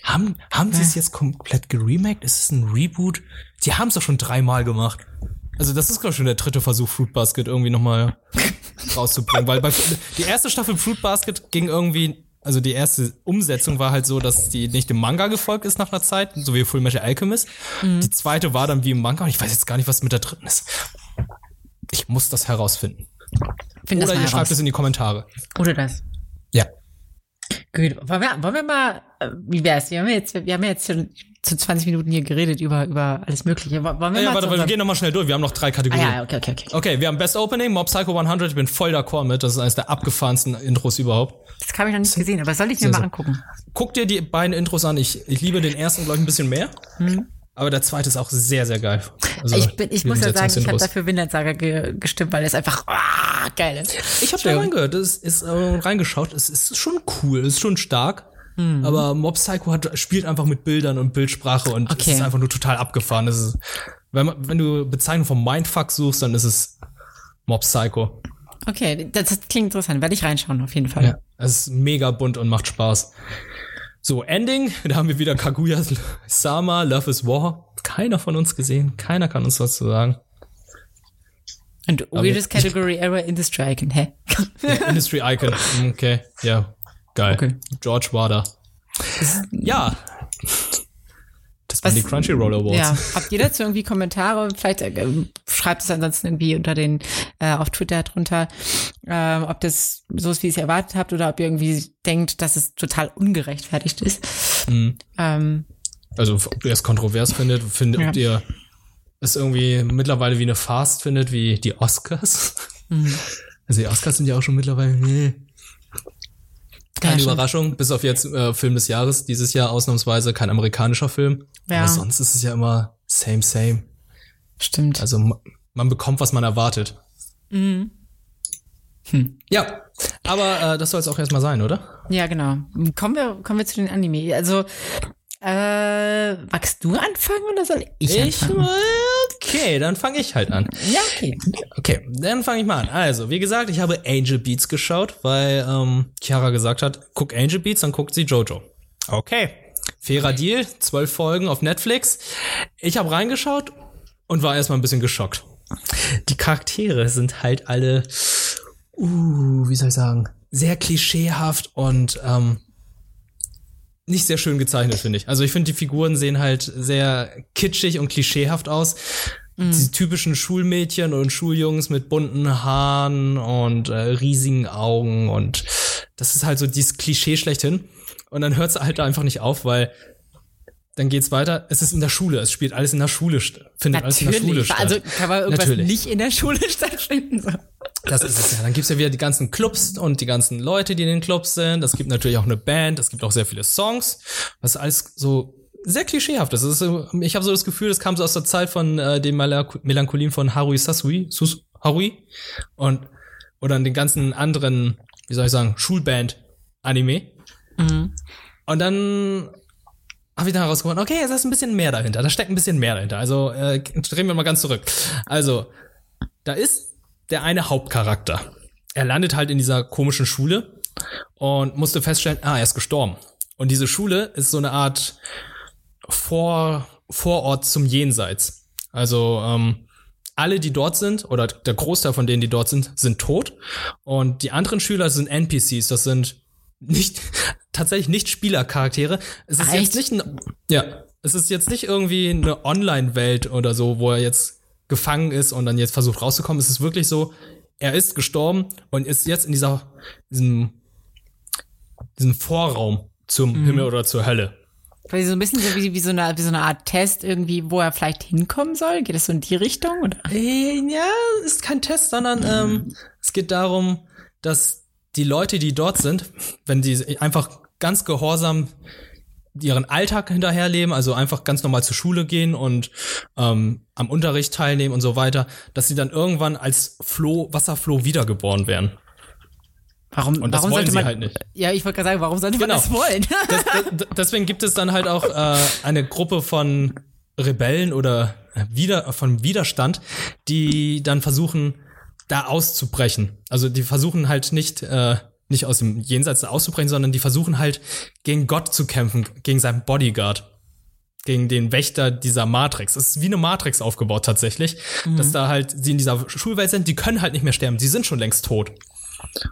Haben, haben sie es jetzt komplett geremaked? Ist es ein Reboot? Die haben es doch schon dreimal gemacht. Also das ist, glaube ich, schon der dritte Versuch, Fruit Basket irgendwie nochmal rauszubringen. Weil bei, die erste Staffel Fruit Basket ging irgendwie, also die erste Umsetzung war halt so, dass die nicht dem Manga gefolgt ist nach einer Zeit, so wie Full Metal Alchemist. Die zweite war dann wie im Manga und ich weiß jetzt gar nicht, was mit der dritten ist. Ich muss das herausfinden. Find das Oder mal ihr schreibt heraus. es in die Kommentare. Oder das. Ja. Gut, wollen wir, wollen wir mal, äh, wie wär's? Wir haben ja jetzt, wir haben ja jetzt schon zu 20 Minuten hier geredet über, über alles Mögliche. Wollen wir Ah, mal ja, warte, wir gehen nochmal schnell durch. Wir haben noch drei Ah Kategorien. ja, okay, okay, okay. Okay, wir haben Best Opening, Mob Psycho 100. Ich bin voll d'accord mit. Das ist eines der abgefahrensten Intros überhaupt. Das habe ich noch nicht gesehen, aber soll ich mir Sehr, mal angucken? Guck dir die beiden Intros an. Ich, ich liebe den ersten, glaube ich, ein bisschen mehr. Aber der zweite ist auch sehr, sehr geil. Also, Ich, bin, ich muss ja sagen, ich habe dafür Vinland Saga ge gestimmt, weil es einfach ah, geil ist. Ich habe da reingehört, das ist äh, reingeschaut. Es ist schon cool, es ist schon stark. Mhm. Aber Mob Psycho hat, spielt einfach mit Bildern und Bildsprache und Okay. es ist einfach nur total abgefahren. Das ist, wenn, man, wenn du Bezeichnung vom Mindfuck suchst, dann ist es Mob Psycho. Okay, das, das klingt interessant. Werde ich reinschauen, auf jeden Fall. Ja, es ist mega bunt und macht Spaß. So, Ending, da haben wir wieder Kaguya Sama, Love is War. Keiner von uns gesehen, keiner kann uns was zu sagen. Und weirdest Category Error Industry Icon, hä? Ja, Industry Icon, okay, ja, geil. Okay. George war da. Ja. Das waren die Crunchyroll Awards. Ja, habt ihr dazu irgendwie Kommentare? Vielleicht äh, schreibt es ansonsten irgendwie unter den, äh, auf Twitter drunter, äh, ob das so ist, wie ihr es erwartet habt, oder ob ihr irgendwie denkt, dass es total ungerechtfertigt ist. Mhm. Ähm, Also, ob ihr es kontrovers findet, findet, Ja. ob ihr es irgendwie mittlerweile wie eine Fast findet, wie die Oscars. Mhm. Also die Oscars sind ja auch schon mittlerweile, nee. Schon. Überraschung, bis auf jetzt äh, Film des Jahres, dieses Jahr ausnahmsweise kein amerikanischer Film. Ja. Aber sonst ist es ja immer same, same. stimmt. Also ma- man bekommt, was man erwartet. Mhm. Ja, aber äh, das soll es auch erstmal sein, oder? Ja, genau. Kommen wir, kommen wir zu den Anime. Also, äh, magst du anfangen oder soll ich, anfangen? okay, dann fange ich halt an. Ja, okay. Okay, dann fange ich mal an. Also, wie gesagt, ich habe Angel Beats geschaut, weil ähm, Chiara gesagt hat, guck Angel Beats, dann guckt sie Jojo. Okay, fairer Deal, zwölf Folgen auf Netflix. Ich habe reingeschaut und war erstmal ein bisschen geschockt. Die Charaktere sind halt alle, uh, wie soll ich sagen, sehr klischeehaft und ähm, nicht sehr schön gezeichnet, finde ich. Also ich finde, die Figuren sehen halt sehr kitschig und klischeehaft aus. Die typischen Schulmädchen und Schuljungs mit bunten Haaren und äh, riesigen Augen und das ist halt so dieses Klischee schlechthin. Und dann hört es halt einfach nicht auf, weil dann geht's weiter. Es ist in der Schule, es spielt alles in der Schule, findet alles in der Schule Natürlich. statt. Also kann man irgendwas Natürlich. nicht in der Schule stattfinden. Das ist es ja. Dann gibt's ja wieder die ganzen Clubs und die ganzen Leute, die in den Clubs sind. Es gibt natürlich auch eine Band, es gibt auch sehr viele Songs. Was alles so sehr klischeehaft ist. Ist ich habe so das Gefühl, das kam so aus der Zeit von äh, den Melanch- Melancholien von Harui Sasui, Sus, Harui und oder den ganzen anderen, wie soll ich sagen, Schulband-Anime. Und dann habe ich dann herausgefunden, okay, es ist ein bisschen mehr dahinter. Da steckt ein bisschen mehr dahinter. Also äh, drehen wir mal ganz zurück. Also da ist der eine Hauptcharakter. Er landet halt in dieser komischen Schule und musste feststellen, ah, er ist gestorben. Und diese Schule ist so eine Art Vor Vorort zum Jenseits. Also ähm, alle, die dort sind, oder der Großteil von denen, die dort sind, sind tot. Und die anderen Schüler sind NPCs. Das sind nicht tatsächlich nicht Spielercharaktere. Es ist Ach, jetzt echt? nicht ein, ja, es ist jetzt nicht irgendwie eine Online-Welt oder so, wo er jetzt gefangen ist und dann jetzt versucht rauszukommen. Es ist wirklich so, er ist gestorben und ist jetzt in dieser diesem, diesem Vorraum zum Mhm. Himmel oder zur Hölle. Quasi so ein bisschen so wie, wie, so eine, wie so eine Art Test irgendwie, wo er vielleicht hinkommen soll. Geht das so in die Richtung? Oder? Äh, ja, ist kein Test, sondern ähm, es geht darum, dass die Leute, die dort sind, wenn die einfach ganz gehorsam ihren Alltag hinterherleben, also einfach ganz normal zur Schule gehen und ähm, am Unterricht teilnehmen und so weiter, dass sie dann irgendwann als Floh, Wasserfloh wiedergeboren werden. Warum, Und das warum wollen sollte sie man, halt nicht. Ja, ich wollte gerade sagen, warum sollte Genau. man das wollen? Das, das, deswegen gibt es dann halt auch äh, eine Gruppe von Rebellen oder wieder von Widerstand, die dann versuchen, da auszubrechen. Also die versuchen halt nicht äh, nicht aus dem Jenseits auszubrechen, sondern die versuchen halt gegen Gott zu kämpfen, gegen seinen Bodyguard, gegen den Wächter dieser Matrix. Es ist wie eine Matrix aufgebaut tatsächlich, dass da halt sie in dieser Schulwelt sind. Die können halt nicht mehr sterben, sie sind schon längst tot.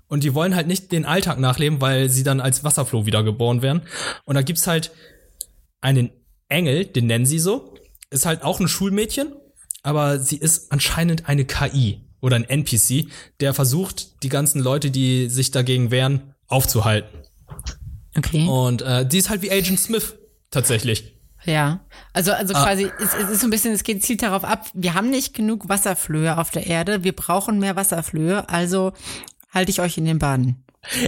Und die wollen halt nicht den Alltag nachleben, weil sie dann als Wasserfloh wiedergeboren werden. Und da gibt's halt einen Engel, den nennen sie so. Ist halt auch ein Schulmädchen, aber sie ist anscheinend eine KI oder ein NPC, der versucht, die ganzen Leute, die sich dagegen wehren, aufzuhalten. Okay. Und äh, die ist halt wie Agent Smith tatsächlich. Ja, also also Ah. quasi es, es ist so ein bisschen, es geht zielt darauf ab, wir haben nicht genug Wasserflöhe auf der Erde, wir brauchen mehr Wasserflöhe, also halte ich euch in den Bahnen.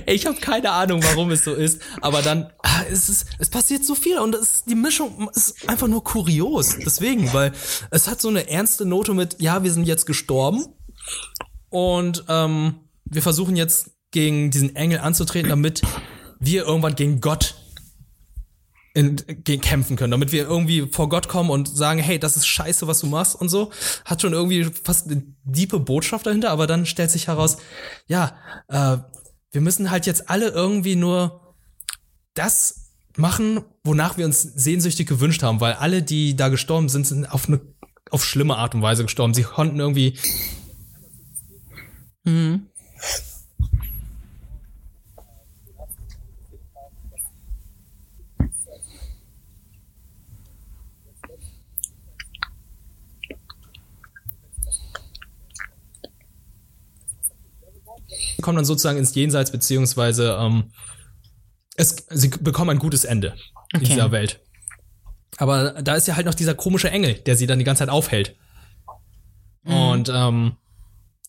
Ich habe keine Ahnung, warum es so ist, aber dann ah, es ist es passiert so viel und es, die Mischung ist einfach nur kurios. Deswegen, weil es hat so eine ernste Note mit, ja, wir sind jetzt gestorben und ähm, wir versuchen jetzt gegen diesen Engel anzutreten, damit wir irgendwann gegen Gott in, gegen kämpfen können, damit wir irgendwie vor Gott kommen und sagen, hey, das ist scheiße, was du machst und so. Hat schon irgendwie fast eine diepe Botschaft dahinter, aber dann stellt sich heraus, ja, äh, wir müssen halt jetzt alle irgendwie nur das machen, wonach wir uns sehnsüchtig gewünscht haben, weil alle, die da gestorben sind, sind auf eine auf schlimme Art und Weise gestorben. Sie konnten irgendwie kommen dann sozusagen ins Jenseits, beziehungsweise ähm, es, sie bekommen ein gutes Ende in Okay. dieser Welt. Aber da ist ja halt noch dieser komische Engel, der sie dann die ganze Zeit aufhält. Und ähm,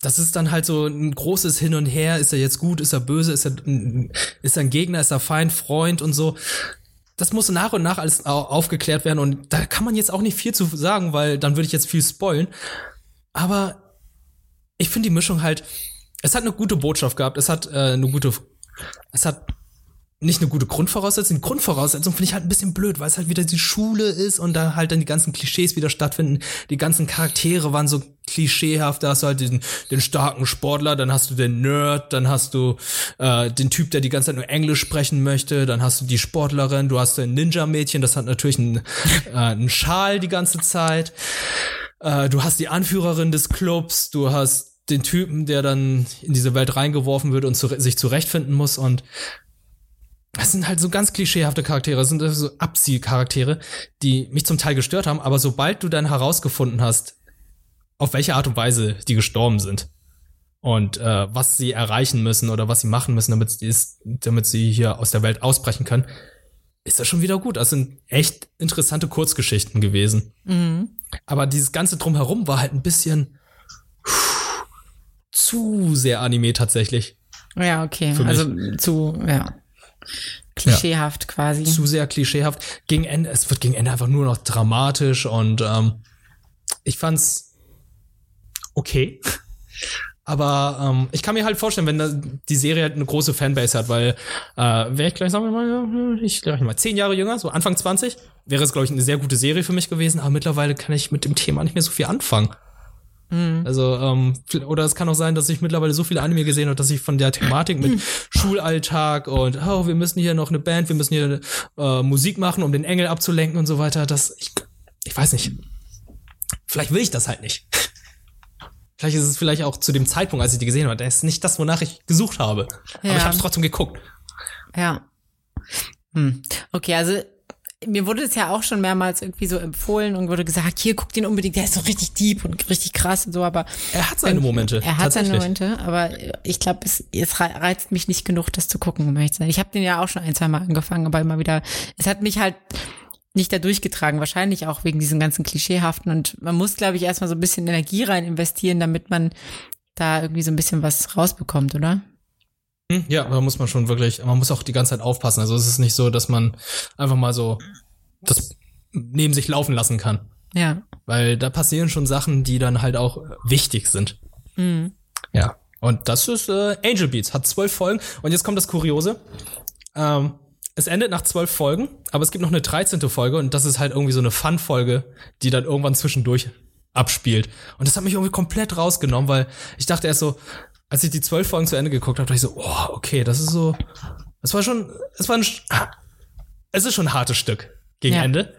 das ist dann halt so ein großes Hin und Her. Ist er jetzt gut? Ist er böse? Ist er, ist er ein Gegner? Ist er Feind? Freund? Und so. Das muss nach und nach alles au- aufgeklärt werden. Und da kann man jetzt auch nicht viel zu sagen, weil dann würde ich jetzt viel spoilen. Aber ich finde die Mischung halt, es hat eine gute Botschaft gehabt, es hat äh, eine gute, es hat nicht eine gute Grundvoraussetzung. Die Grundvoraussetzung finde ich halt ein bisschen blöd, weil es halt wieder die Schule ist und da halt dann die ganzen Klischees wieder stattfinden. Die ganzen Charaktere waren so klischeehaft. Da hast du halt diesen, den starken Sportler, dann hast du den Nerd, dann hast du äh, den Typ, der die ganze Zeit nur Englisch sprechen möchte, dann hast du die Sportlerin, du hast ein Ninja-Mädchen, das hat natürlich einen, äh, einen Schal die ganze Zeit. Äh, du hast die Anführerin des Clubs, du hast den Typen, der dann in diese Welt reingeworfen wird und zu, sich zurechtfinden muss und das sind halt so ganz klischeehafte Charaktere, das sind so Abziehcharaktere, die mich zum Teil gestört haben, aber sobald du dann herausgefunden hast, auf welche Art und Weise die gestorben sind und äh, was sie erreichen müssen oder was sie machen müssen, damit sie, ist, damit sie hier aus der Welt ausbrechen können, ist das schon wieder gut. Das sind echt interessante Kurzgeschichten gewesen. Aber dieses ganze drumherum war halt ein bisschen puh, zu sehr Anime tatsächlich. Ja, okay. Also zu, ja. Klischeehaft quasi. Zu sehr klischeehaft. Gegen Ende, es wird gegen Ende einfach nur noch dramatisch und ähm, ich fand's okay. Aber ähm, ich kann mir halt vorstellen, wenn da die Serie halt eine große Fanbase hat, weil äh, wäre ich gleich, sagen wir mal, ich gleich mal zehn Jahre jünger, so Anfang 20, wäre es, glaube ich, eine sehr gute Serie für mich gewesen, aber mittlerweile kann ich mit dem Thema nicht mehr so viel anfangen. Mhm. Also, ähm, oder es kann auch sein, dass ich mittlerweile so viele Anime gesehen habe, dass ich von der Thematik mit Schulalltag und oh, wir müssen hier noch eine Band, wir müssen hier äh, Musik machen, um den Engel abzulenken und so weiter, dass ich, ich weiß nicht. Vielleicht will ich das halt nicht. Vielleicht ist es vielleicht auch zu dem Zeitpunkt, als ich die gesehen habe, das ist nicht das, wonach ich gesucht habe. Ja. Aber ich habe es trotzdem geguckt. Ja. Hm. Okay, also mir wurde es ja auch schon mehrmals irgendwie so empfohlen und wurde gesagt, hier guck den unbedingt, der ist so richtig deep und richtig krass und so, aber er hat seine Momente. Er hat seine Momente, aber ich glaube, es, es reizt mich nicht genug, das zu gucken, um ehrlich zu sein. Ich habe den ja auch schon ein, zwei Mal angefangen, aber immer wieder, es hat mich halt nicht da durchgetragen, wahrscheinlich auch wegen diesen ganzen Klischeehaften und man muss, glaube ich, erstmal so ein bisschen Energie rein investieren, damit man da irgendwie so ein bisschen was rausbekommt, oder? Hm, ja, da muss man schon wirklich, man muss auch die ganze Zeit aufpassen. Also es ist nicht so, dass man einfach mal so das neben sich laufen lassen kann. Ja. Weil da passieren schon Sachen, die dann halt auch wichtig sind. Mhm. Ja. Und das ist äh, Angel Beats, hat zwölf Folgen. Und jetzt kommt das Kuriose. Ähm, es endet nach zwölf Folgen, aber es gibt noch eine dreizehnte Folge und das ist halt irgendwie so eine Fun-Folge, die dann irgendwann zwischendurch abspielt. Und das hat mich irgendwie komplett rausgenommen, weil ich dachte erst so, als ich die zwölf Folgen zu Ende geguckt habe, dachte ich so, oh, okay, das ist so, es war schon, es war ein, es ist schon ein hartes Stück gegen ja. Ende.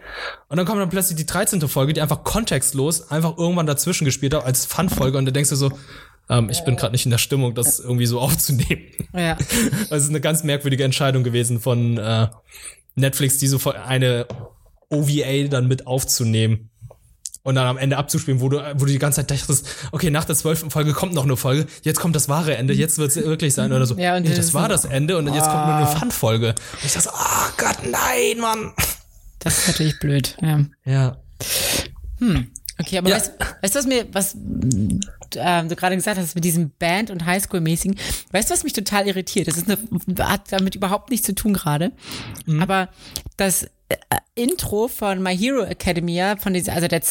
Und dann kommt dann plötzlich die 13. Folge, die einfach kontextlos einfach irgendwann dazwischen gespielt hat als Fun-Folge und da denkst du so, ähm, ich bin gerade nicht in der Stimmung, das irgendwie so aufzunehmen. Ja. Das ist eine ganz merkwürdige Entscheidung gewesen von äh, Netflix, diese eine OVA dann mit aufzunehmen und dann am Ende abzuspielen, wo du, wo du die ganze Zeit dachtest, okay, nach der zwölften Folge kommt noch eine Folge, jetzt kommt das wahre Ende, jetzt wird es wirklich sein oder so. Ja, und nee, das war das Ende und oh. jetzt kommt nur eine ah. Fun-Folge. Und ich dachte so, oh Gott, nein, Mann. Das ist natürlich blöd, ja. Ja. Hm. Okay, aber ja. weißt, weißt du, was mir, was äh, du gerade gesagt hast, mit diesem Band- und Highschool-mäßigen, weißt du, was mich total irritiert? Das ist eine, hat damit überhaupt nichts zu tun gerade. Mhm. Aber das Intro von My Hero Academia, von dieser, also der,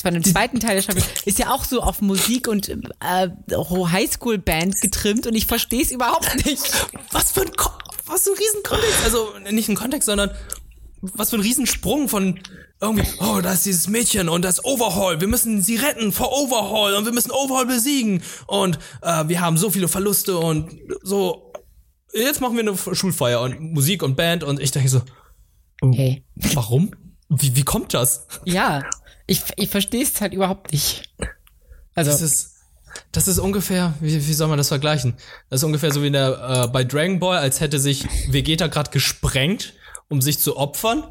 von dem zweiten Teil der Staffel, ist ja auch so auf Musik und äh, Highschool-Band getrimmt und ich verstehe es überhaupt nicht. Was für ein, Ko was für ein Riesenkontext, also nicht ein Kontext, sondern was für ein Riesensprung von irgendwie, oh, da ist dieses Mädchen und das Overhaul, wir müssen sie retten vor Overhaul und wir müssen Overhaul besiegen. Und äh, wir haben so viele Verluste und so, jetzt machen wir eine Schulfeier und Musik und Band und ich denke so, hey. warum? Wie, wie kommt das? Ja, ich, ich verstehe es halt überhaupt nicht. Also. Das ist, das ist ungefähr, wie, wie soll man das vergleichen? Das ist ungefähr so wie in der, äh, bei Dragon Ball, als hätte sich Vegeta gerade gesprengt um sich zu opfern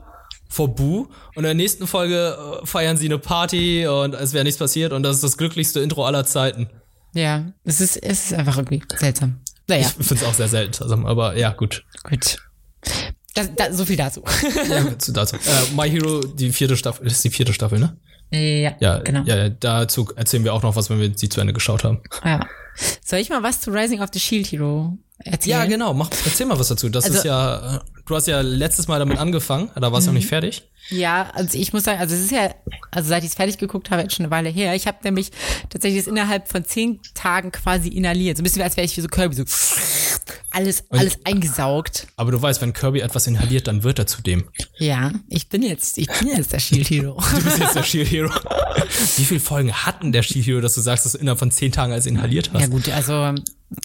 vor Bu. Und in der nächsten Folge äh, feiern sie eine Party und es wäre nichts passiert und das ist das glücklichste Intro aller Zeiten. Ja, es ist, es ist einfach irgendwie seltsam. Naja. Ich finde es auch sehr seltsam, aber ja, gut. Gut. Das, das, so viel dazu. ja, dazu. Äh, My Hero, die vierte Staffel, das ist die vierte Staffel, ne? Ja, ja, genau. Ja, dazu erzählen wir auch noch was, wenn wir sie zu Ende geschaut haben. Ja. Soll ich mal was zu Rising of the Shield Hero erzählen? Ja, genau. Mach, erzähl mal was dazu. Das also, ist ja, äh, du hast ja letztes Mal damit angefangen, da warst du noch nicht mhm. fertig. Ja, also ich muss sagen, also es ist ja, also seit ich es fertig geguckt habe, jetzt schon eine Weile her. Ich habe nämlich tatsächlich das innerhalb von zehn Tagen quasi inhaliert. So ein bisschen, als wäre ich wie so Kirby, so alles, alles eingesaugt. Aber du weißt, wenn Kirby etwas inhaliert, dann wird er zu dem. Ja, ich bin jetzt, ich bin jetzt der Shield Hero. du bist jetzt der Shield Hero. Wie viele Folgen hatten der Shield Hero, dass du sagst, dass du innerhalb von zehn Tagen alles inhaliert hast? Ja gut, also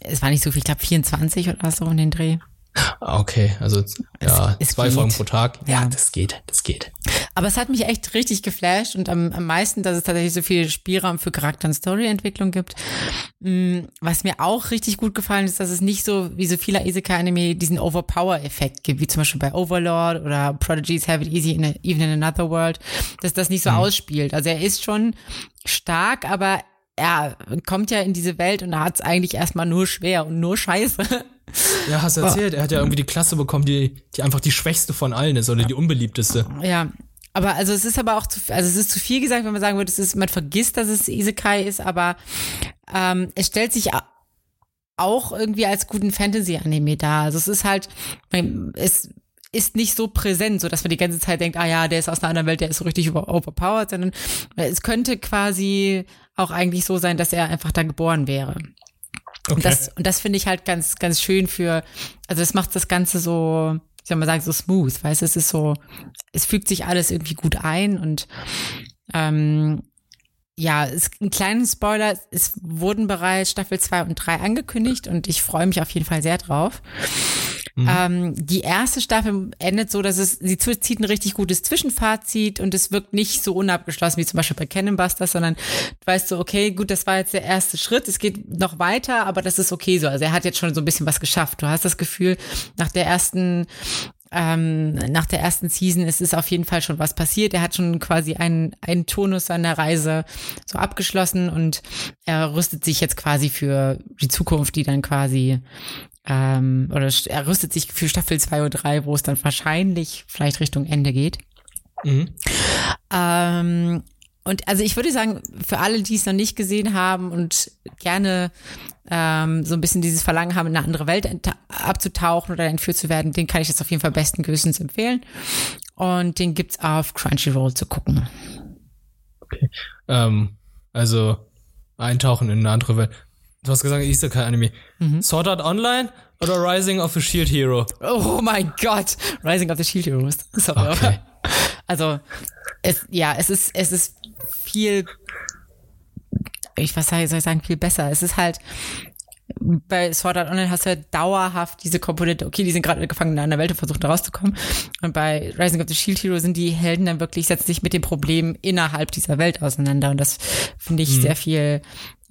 es war nicht so viel, ich glaube 24 oder so in den Dreh. Ah, okay, also ja, es, es zwei geht. Folgen pro Tag. Ja, das geht, das geht. Aber es hat mich echt richtig geflasht und am, am meisten, dass es tatsächlich so viel Spielraum für Charakter- und Storyentwicklung gibt. Mm, was mir auch richtig gut gefallen ist, dass es nicht so wie so viele Isekai-Anime diesen Overpower-Effekt gibt, wie zum Beispiel bei Overlord oder Prodigies Have It Easy in a, Even in Another World, dass das nicht so mhm. ausspielt. Also er ist schon stark, aber er kommt ja in diese Welt und da hat es eigentlich erstmal nur schwer und nur Scheiße. Ja, hast du erzählt. Er hat ja irgendwie die Klasse bekommen, die, die einfach die schwächste von allen ist oder die unbeliebteste. Ja. Aber also es ist aber auch zu, also es ist zu viel gesagt, wenn man sagen würde, es ist, man vergisst, dass es Isekai ist, aber ähm, es stellt sich auch irgendwie als guten Fantasy-Anime dar. Also es ist halt, es ist nicht so präsent, so dass man die ganze Zeit denkt, ah ja, der ist aus einer anderen Welt, der ist so richtig overpowered, sondern es könnte quasi auch eigentlich so sein, dass er einfach da geboren wäre. Okay. Und das, und das finde ich halt ganz, ganz schön für, also es macht das Ganze so, ich soll mal sagen, so smooth, weißt du, es ist so, es fügt sich alles irgendwie gut ein und ähm, ja, es, ein kleinen Spoiler, es wurden bereits Staffel 2 und 3 angekündigt und ich freue mich auf jeden Fall sehr drauf. Mhm. Ähm, die erste Staffel endet so, dass es, sie zieht ein richtig gutes Zwischenfazit und es wirkt nicht so unabgeschlossen wie zum Beispiel bei Cannon Busters, sondern du weißt so, okay, gut, das war jetzt der erste Schritt, es geht noch weiter, aber das ist okay so. Also er hat jetzt schon so ein bisschen was geschafft. Du hast das Gefühl, nach der ersten ähm, nach der ersten Season ist es auf jeden Fall schon was passiert. Er hat schon quasi einen, einen Tonus seiner Reise so abgeschlossen und er rüstet sich jetzt quasi für die Zukunft, die dann quasi ähm, oder er rüstet sich für Staffel 2 oder 3, wo es dann wahrscheinlich vielleicht Richtung Ende geht. Mhm. Ähm, und also ich würde sagen, für alle, die es noch nicht gesehen haben und gerne ähm, so ein bisschen dieses Verlangen haben, in eine andere Welt abzutauchen oder entführt zu werden, den kann ich jetzt auf jeden Fall besten Gewissens empfehlen. Und den gibt's auf Crunchyroll zu gucken. Okay. Ähm, also eintauchen in eine andere Welt. Du hast gesagt, Isekai-Anime. Mhm. Sword Art Online oder Rising of the Shield Hero? Oh mein Gott, Rising of the Shield Hero. Sorry, okay. Also, es, ja, es ist, es ist viel, ich was soll ich sagen, viel besser. Es ist halt, bei Sword Art Online hast du ja dauerhaft diese Komponente, okay, die sind gerade gefangen in einer Welt und versuchen da rauszukommen. Und bei Rising of the Shield Hero sind die Helden dann wirklich, setzen sich mit den Problemen innerhalb dieser Welt auseinander. Und das finde ich mhm. sehr viel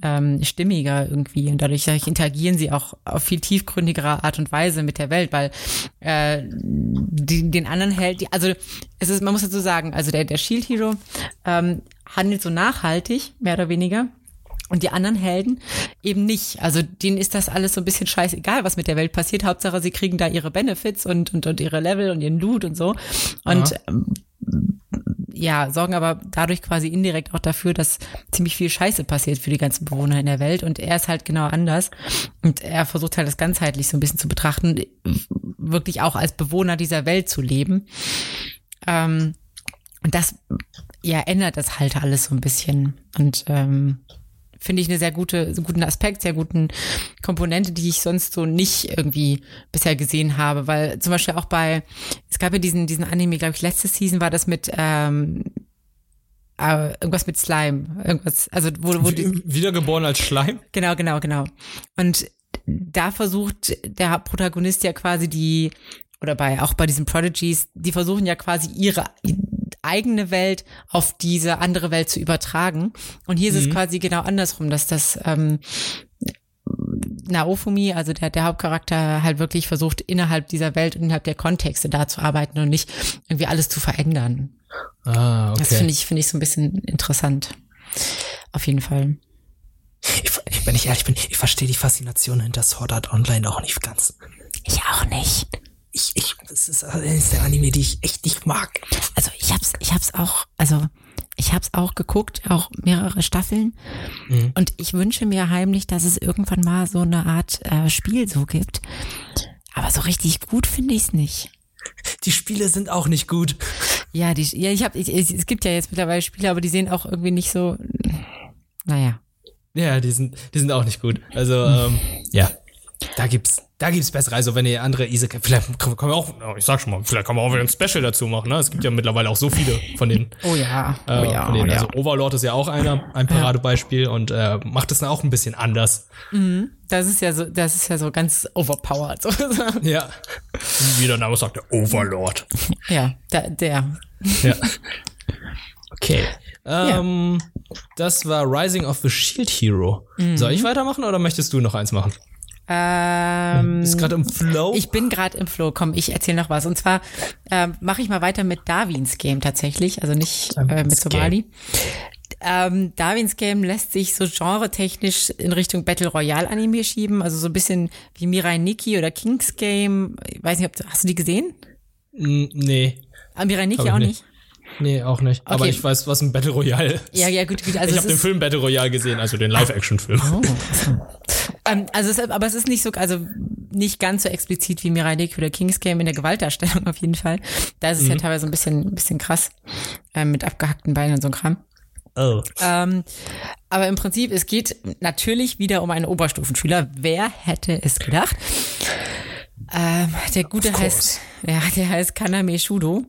ähm, stimmiger irgendwie und dadurch interagieren sie auch auf viel tiefgründigerer Art und Weise mit der Welt, weil äh, die, den anderen hält, die, also es ist, man muss dazu sagen, also der, der Shield Hero ähm, handelt so nachhaltig, mehr oder weniger. Und die anderen Helden eben nicht. Also denen ist das alles so ein bisschen scheißegal, was mit der Welt passiert. Hauptsache, sie kriegen da ihre Benefits und, und, und ihre Level und ihren Loot und so. Und ähm, ja, sorgen aber dadurch quasi indirekt auch dafür, dass ziemlich viel Scheiße passiert für die ganzen Bewohner in der Welt. Und er ist halt genau anders. Und er versucht halt das ganzheitlich so ein bisschen zu betrachten, wirklich auch als Bewohner dieser Welt zu leben. Ähm, und das, ja, ändert das halt alles so ein bisschen. Und ähm, finde ich eine sehr gute, guten Aspekt, sehr guten Komponente, die ich sonst so nicht irgendwie bisher gesehen habe, weil zum Beispiel auch bei, es gab ja diesen, diesen Anime, glaube ich, letzte Season war das mit, ähm, äh, irgendwas mit Slime, irgendwas, also wo, wo die, wiedergeboren als Schleim? Genau, genau, genau. Und da versucht der Protagonist ja quasi die oder bei auch bei diesen Prodigies, die versuchen ja quasi ihre eigene Welt auf diese andere Welt zu übertragen. Und hier mhm. ist es mhm. quasi genau andersrum, dass das ähm, Naofumi, also der, der Hauptcharakter, halt wirklich versucht, innerhalb dieser Welt und innerhalb der Kontexte da zu arbeiten und nicht irgendwie alles zu verändern. Ah, okay. Das finde ich, finde ich so ein bisschen interessant. Auf jeden Fall. Ich, wenn ich ehrlich bin, ich verstehe die Faszination hinter Sword Art Online auch nicht ganz. Ich auch nicht ich, ich, das ist eines der Anime, die ich echt nicht mag. Also ich hab's, ich hab's auch, also ich hab's auch geguckt, auch mehrere Staffeln. Mhm. Und ich wünsche mir heimlich, dass es irgendwann mal so eine Art äh, Spiel so gibt. Aber so richtig gut finde ich's nicht. Die Spiele sind auch nicht gut. Ja, die, ja, ich habe, es gibt ja jetzt mittlerweile Spiele, aber die sehen auch irgendwie nicht so, naja. Ja, die sind, die sind auch nicht gut. Also, ähm, ja, da gibt's, da gibt's bessere. Also wenn ihr andere Isekai, vielleicht können wir auch, ich sag schon mal, vielleicht kann man auch wieder ein Special dazu machen. Ne? Es gibt ja mittlerweile auch so viele von den. Oh ja, oh äh, ja, denen, oh ja. Also Overlord ist ja auch einer, ein Paradebeispiel und äh, macht es dann auch ein bisschen anders. Mhm. Das ist ja so, das ist ja so ganz overpowered. ja. Wie der Name sagt, der Overlord. Ja, der. der. Ja. Okay. Ähm, ja. Das war Rising of the Shield Hero. Mhm. Soll ich weitermachen oder möchtest du noch eins machen? Ähm, Bist gerade im Flow? Ich bin gerade im Flow. Komm, ich erzähle noch was. Und zwar ähm, mache ich mal weiter mit Darwins Game tatsächlich, also nicht äh, mit Somali. Ähm, Darwins Game lässt sich so genre-technisch in Richtung Battle Royale Anime schieben, also so ein bisschen wie Mirai Nikki oder King's Game. Ich weiß nicht, ob hast du die gesehen? Nee. Ah, Mirai Nikki auch nicht. nicht? Nee, auch nicht. Okay. Aber ich weiß, was ein Battle Royale ist. Ja, ja, gut. gut also ich habe den Film Battle Royale gesehen, also den Live-Action-Film. Oh. ähm, also es, aber es ist nicht so, also nicht ganz so explizit wie Mirai Nikki oder King's Game in der Gewaltdarstellung auf jeden Fall. Da ist es mhm. ja teilweise ein bisschen, ein bisschen krass äh, mit abgehackten Beinen und so ein Kram. Oh. Ähm, aber im Prinzip, es geht natürlich wieder um einen Oberstufenschüler. Wer hätte es gedacht? Ähm, der Gute heißt, ja, der heißt Kaname Shudo.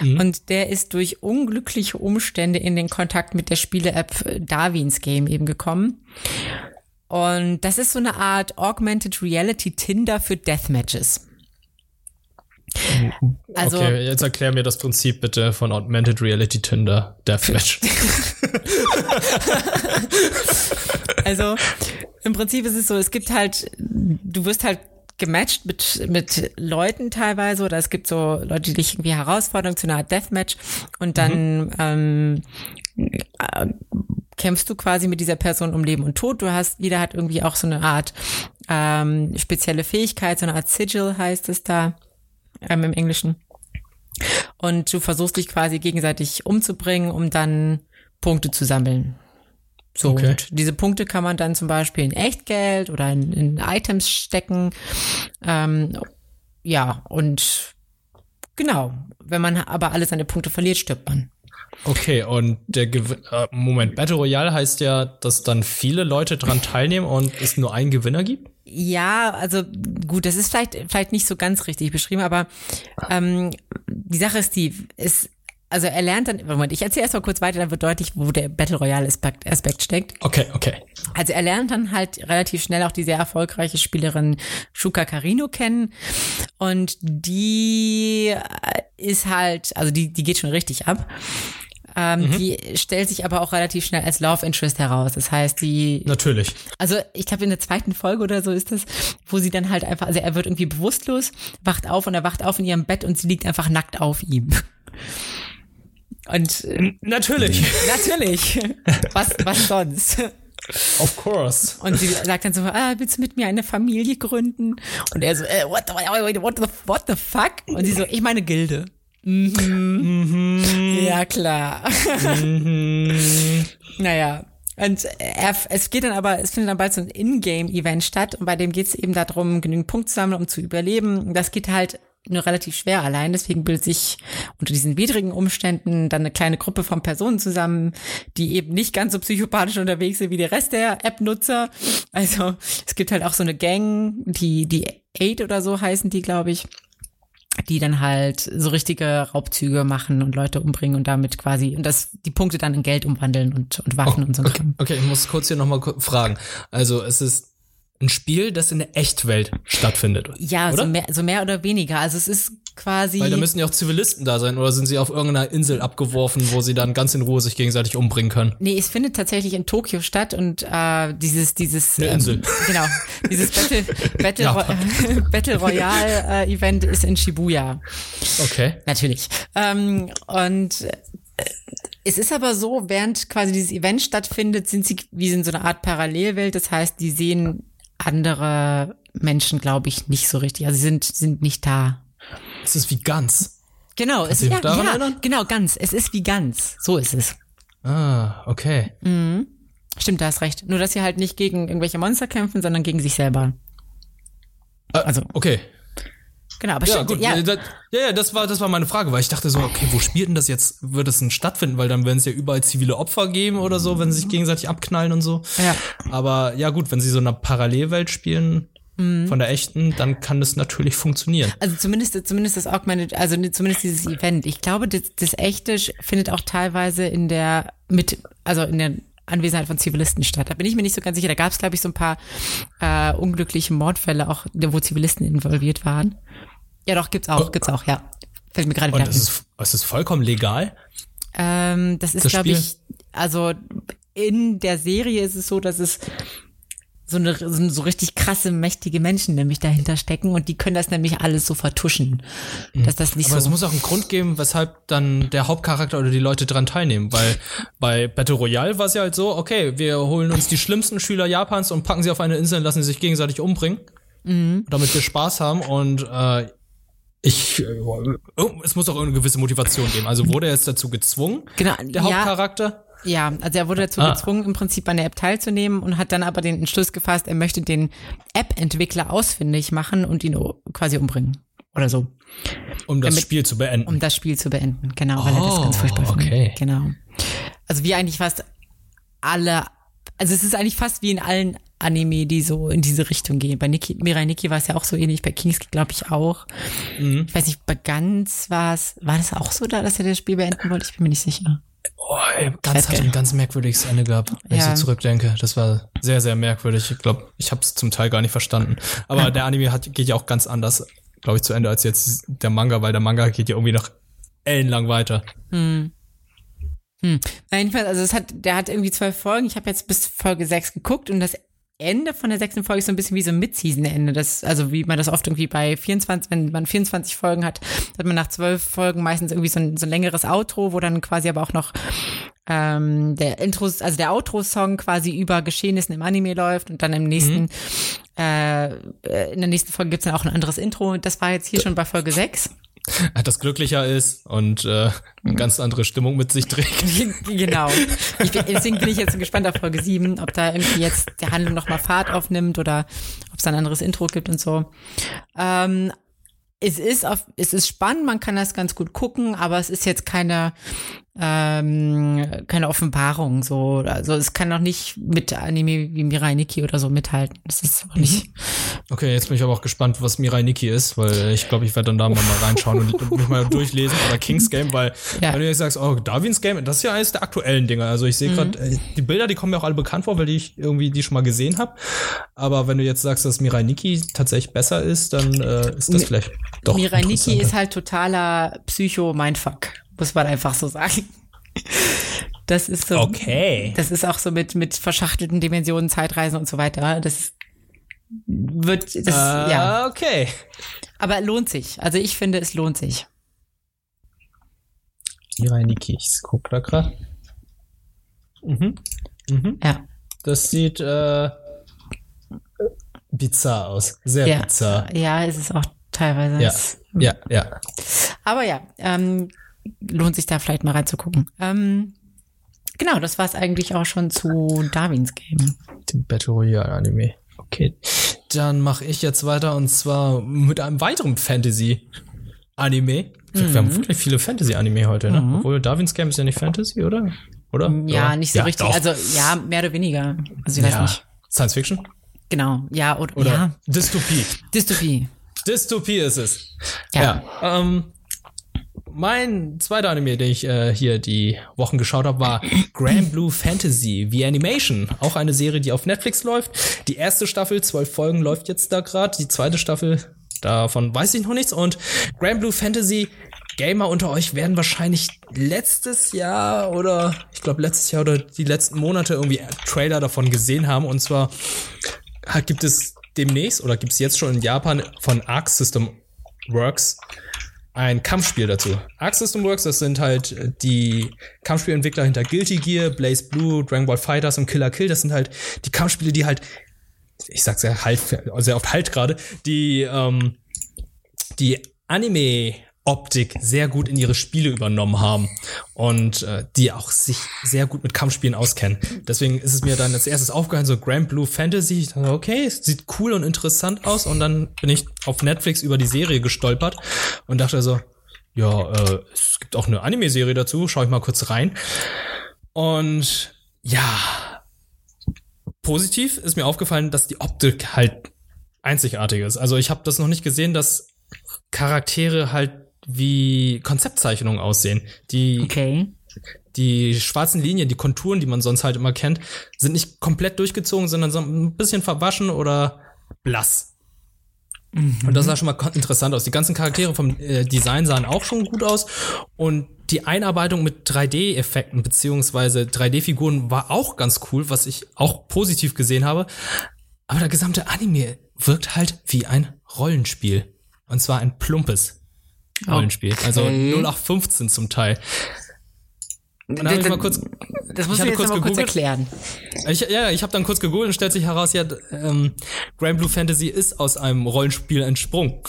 Mhm. Und der ist durch unglückliche Umstände in den Kontakt mit der Spiele-App Darwins Game eben gekommen. Und das ist so eine Art Augmented Reality Tinder für Deathmatches. Also, okay, jetzt erklär mir das Prinzip bitte von Augmented Reality Tinder Deathmatch. also im Prinzip ist es so, es gibt halt, du wirst halt gematcht mit, mit Leuten teilweise oder es gibt so Leute, die dich irgendwie herausfordern zu einer Art Deathmatch und dann mhm. ähm, äh, kämpfst du quasi mit dieser Person um Leben und Tod. Du hast, jeder hat irgendwie auch so eine Art ähm, spezielle Fähigkeit, so eine Art Sigil heißt es da ähm, im Englischen. Und du versuchst dich quasi gegenseitig umzubringen, um dann Punkte zu sammeln. So, okay. und diese Punkte kann man dann zum Beispiel in Echtgeld oder in, in Items stecken. Ähm, ja, und genau, wenn man aber alle seine Punkte verliert, stirbt man. Okay, und der Gewin äh, Moment, Battle Royale heißt ja, dass dann viele Leute dran teilnehmen und es nur einen Gewinner gibt? Ja, also gut, das ist vielleicht vielleicht nicht so ganz richtig beschrieben, aber ähm, die Sache ist die, ist also er lernt dann, Moment, ich erzähle erstmal kurz weiter, dann wird deutlich, wo der Battle Royale Aspekt, Aspekt steckt. Okay, okay. Also er lernt dann halt relativ schnell auch die sehr erfolgreiche Spielerin Shuka Karino kennen und die ist halt, also die, die geht schon richtig ab. Ähm, mhm. Die stellt sich aber auch relativ schnell als Love Interest heraus. Das heißt, die. Natürlich. Also, ich glaube, in der zweiten Folge oder so ist das, wo sie dann halt einfach, also er wird irgendwie bewusstlos, wacht auf und er wacht auf in ihrem Bett und sie liegt einfach nackt auf ihm. Und äh, natürlich. Natürlich. Was, was sonst? Of course. Und sie sagt dann so, ah, willst du mit mir eine Familie gründen? Und er so, äh, what, the, what, the, what the fuck? Und sie so, ich meine Gilde. Mhm. mhm. Ja, klar. Mhm. naja. Und er, es geht dann aber, es findet dann bald so ein Ingame-Event statt und bei dem geht es eben darum, genügend Punkte zu sammeln, um zu überleben. Das geht halt nur relativ schwer allein. Deswegen bildet sich unter diesen widrigen Umständen dann eine kleine Gruppe von Personen zusammen, die eben nicht ganz so psychopathisch unterwegs sind wie der Rest der App-Nutzer. Also es gibt halt auch so eine Gang, die, die Eight oder so heißen die, glaube ich die dann halt so richtige Raubzüge machen und Leute umbringen und damit quasi und das die Punkte dann in Geld umwandeln und und Waffen oh, und so. Okay, okay, ich muss kurz hier nochmal fragen. Also es ist ein Spiel, das in der Echtwelt stattfindet. Ja, oder? So, mehr, so mehr oder weniger. Also es ist quasi. Weil da müssen ja auch Zivilisten da sein oder sind sie auf irgendeiner Insel abgeworfen, wo sie dann ganz in Ruhe sich gegenseitig umbringen können? Nee, es findet tatsächlich in Tokio statt und äh, dieses, dieses Eine Insel. Ähm, genau, dieses Battle, Battle, ja. Battle Royale äh, Event ist in Shibuya. Okay. Natürlich. Ähm, und äh, es ist aber so, während quasi dieses Event stattfindet, sind sie wie in so einer Art Parallelwelt. Das heißt, die sehen andere Menschen, glaube ich, nicht so richtig. Also sie sind, sind nicht da. Es ist wie ganz. Genau, es, ja, ja, genau, ganz. Es ist wie ganz. So ist es. Ah, okay. Mhm. Stimmt, da hast recht. Nur, dass sie halt nicht gegen irgendwelche Monster kämpfen, sondern gegen sich selber. Ah, also. Okay. Genau, aber ja, stimmt, gut. Ja. ja, ja, das war, das war meine Frage, weil ich dachte so, okay, wo spielt denn das jetzt? Wird es denn stattfinden? Weil dann werden es ja überall zivile Opfer geben oder so, wenn sie sich gegenseitig abknallen und so. Ja. Aber ja, gut, wenn sie so eine Parallelwelt spielen, mhm. von der echten, dann kann das natürlich funktionieren. Also zumindest, zumindest das Augmented, also zumindest dieses Event. Ich glaube, das, das echte findet auch teilweise in der, mit, also in der Anwesenheit von Zivilisten statt. Da bin ich mir nicht so ganz sicher. Da gab es, glaube ich, so ein paar äh, unglückliche Mordfälle, auch wo Zivilisten involviert waren. Ja, doch, gibt's auch, gibt's auch, ja. Fällt mir gerade wieder. Und es ist, es ist vollkommen legal? Ähm, das ist, glaube ich, also in der Serie ist es so, dass es so eine so, so richtig krasse, mächtige Menschen nämlich dahinter stecken und die können das nämlich alles so vertuschen. Mhm. Dass das nicht Aber so es muss auch einen Grund geben, weshalb dann der Hauptcharakter oder die Leute dran teilnehmen, weil bei Battle Royale war es ja halt so, okay, wir holen uns die schlimmsten Schüler Japans und packen sie auf eine Insel und lassen sie sich gegenseitig umbringen, mhm. damit wir Spaß haben und äh, ich, äh, es muss auch eine gewisse Motivation geben. Also wurde er jetzt dazu gezwungen, genau, der Hauptcharakter? Ja, also er wurde dazu ah. gezwungen, im Prinzip an der App teilzunehmen und hat dann aber den Entschluss gefasst, er möchte den App-Entwickler ausfindig machen und ihn quasi umbringen. Oder so. Um das Damit, Spiel zu beenden. Um das Spiel zu beenden, genau, weil oh, er das ganz furchtbar findet. Okay. Genau. Also wie eigentlich fast alle, also es ist eigentlich fast wie in allen Anime, die so in diese Richtung gehen. Bei Niki, Mirai Nikki war es ja auch so ähnlich, bei Kings glaube ich auch. Mhm. Ich weiß nicht, bei Ganz war es, war das auch so da, dass er das Spiel beenden wollte? Ich bin mir nicht sicher. Oh, ey, ganz hat ein ganz merkwürdiges Ende gehabt, wenn ja. ich so zurückdenke. Das war sehr, sehr merkwürdig. Ich glaube, ich habe es zum Teil gar nicht verstanden. Aber der Anime hat, geht ja auch ganz anders, glaube ich, zu Ende als jetzt der Manga, weil der Manga geht ja irgendwie noch ellenlang weiter. Hm. Hm. Jedenfalls, also es hat, der hat irgendwie zwölf Folgen. Ich habe jetzt bis Folge sechs geguckt und das Ende von der sechsten Folge ist so ein bisschen wie so ein Mid-Season-Ende. Das, also wie man das oft irgendwie bei 24, wenn man 24 Folgen hat, hat man nach zwölf Folgen meistens irgendwie so ein, so ein längeres Outro, wo dann quasi aber auch noch ähm, der Intros, also der Outro-Song quasi über Geschehnissen im Anime läuft und dann im nächsten, mhm. äh, in der nächsten Folge gibt's dann auch ein anderes Intro. Das war jetzt hier schon bei Folge sechs das glücklicher ist und äh, eine ganz andere Stimmung mit sich trägt. genau. Ich bin, deswegen bin ich jetzt gespannt auf Folge 7, ob da irgendwie jetzt der Handlung nochmal Fahrt aufnimmt oder ob es ein anderes Intro gibt und so. Ähm, es ist auf, es ist spannend, man kann das ganz gut gucken, aber es ist jetzt keine ähm, keine Offenbarung so also es kann noch nicht mit Anime wie Mirai Nikki oder so mithalten das ist auch nicht mhm. okay jetzt bin ich aber auch gespannt was Mirai Nikki ist weil ich glaube ich werde dann da mal reinschauen und, und mich mal durchlesen oder Kings Game weil ja. wenn du jetzt sagst oh Darwins Game das ist ja eines der aktuellen Dinge also ich sehe gerade mhm. Äh, die Bilder die kommen mir auch alle bekannt vor weil die ich irgendwie die schon mal gesehen habe aber wenn du jetzt sagst dass Mirai Nikki tatsächlich besser ist dann äh, ist das vielleicht doch Mirai Nikki ist halt totaler Psycho Mindfuck muss man einfach so sagen. Das ist so. Okay. Das ist auch so mit, mit verschachtelten Dimensionen, Zeitreisen und so weiter. Das wird, das, uh, ja. Okay. Aber lohnt sich. Also ich finde, es lohnt sich. Mirai Niki, ich guck da gerade. Mhm. Mhm. Ja. Das sieht äh, bizarr aus. Sehr ja. bizarr. Ja, es ist auch teilweise. Ja, ja, ja. Aber ja, ähm, lohnt sich da vielleicht mal reinzugucken. Ähm, genau, das war es eigentlich auch schon zu Darwins Game. Dem Battle Royale Anime. Okay, dann mache ich jetzt weiter und zwar mit einem weiteren Fantasy Anime. Mhm. Wir haben mhm. wirklich viele Fantasy Anime heute, ne? Mhm. Obwohl Darwins Game ist ja nicht Fantasy, oder? Oder? Ja, ja. nicht so ja, richtig. Doch. Also ja, mehr oder weniger. Also ich weiß ja. nicht. Science Fiction? Genau, ja, oder, oder ja. Dystopie. Dystopie. Dystopie ist es. Ja. ja ähm, mein zweiter Anime, den ich äh, hier die Wochen geschaut habe, war Grand Blue Fantasy, The Animation. Auch eine Serie, die auf Netflix läuft. Die erste Staffel, zwölf Folgen, läuft jetzt da gerade. Die zweite Staffel, davon weiß ich noch nichts. Und Grand Blue Fantasy, Gamer unter euch werden wahrscheinlich letztes Jahr oder ich glaube letztes Jahr oder die letzten Monate irgendwie Trailer davon gesehen haben. Und zwar gibt es demnächst oder gibt es jetzt schon in Japan von Arc System Works ein Kampfspiel dazu. Arc System Works, das sind halt äh, die Kampfspielentwickler hinter Guilty Gear, Blaze Blue, Dragon Ball Fighters und Killer Kill. Das sind halt die Kampfspiele, die halt, ich sag sehr halt, sehr oft halt gerade, die ähm, die Anime Optik sehr gut in ihre Spiele übernommen haben und äh, die auch sich sehr gut mit Kampfspielen auskennen. Deswegen ist es mir dann als erstes aufgehört, so Grand Blue Fantasy. Ich dachte, okay, es sieht cool und interessant aus und dann bin ich auf Netflix über die Serie gestolpert und dachte so, ja, äh, es gibt auch eine Anime-Serie dazu, schau ich mal kurz rein. Und ja, positiv ist mir aufgefallen, dass die Optik halt einzigartig ist. Also ich habe das noch nicht gesehen, dass Charaktere halt wie Konzeptzeichnungen aussehen. Die, okay. die schwarzen Linien, die Konturen, die man sonst halt immer kennt, sind nicht komplett durchgezogen, sondern so ein bisschen verwaschen oder blass. Mhm. Und das sah schon mal interessant aus. Die ganzen Charaktere vom äh, Design sahen auch schon gut aus. Und die Einarbeitung mit 3D-Effekten beziehungsweise 3D-Figuren war auch ganz cool, was ich auch positiv gesehen habe. Aber der gesamte Anime wirkt halt wie ein Rollenspiel. Und zwar ein plumpes. Rollenspiel. Okay. Also 0815 zum Teil. Dann ich mal kurz, das muss ich jetzt kurz, mal kurz erklären. Ich, ja, ich habe dann kurz gegoogelt und stellt sich heraus, ja, ähm, Grand Blue Fantasy ist aus einem Rollenspiel entsprungen.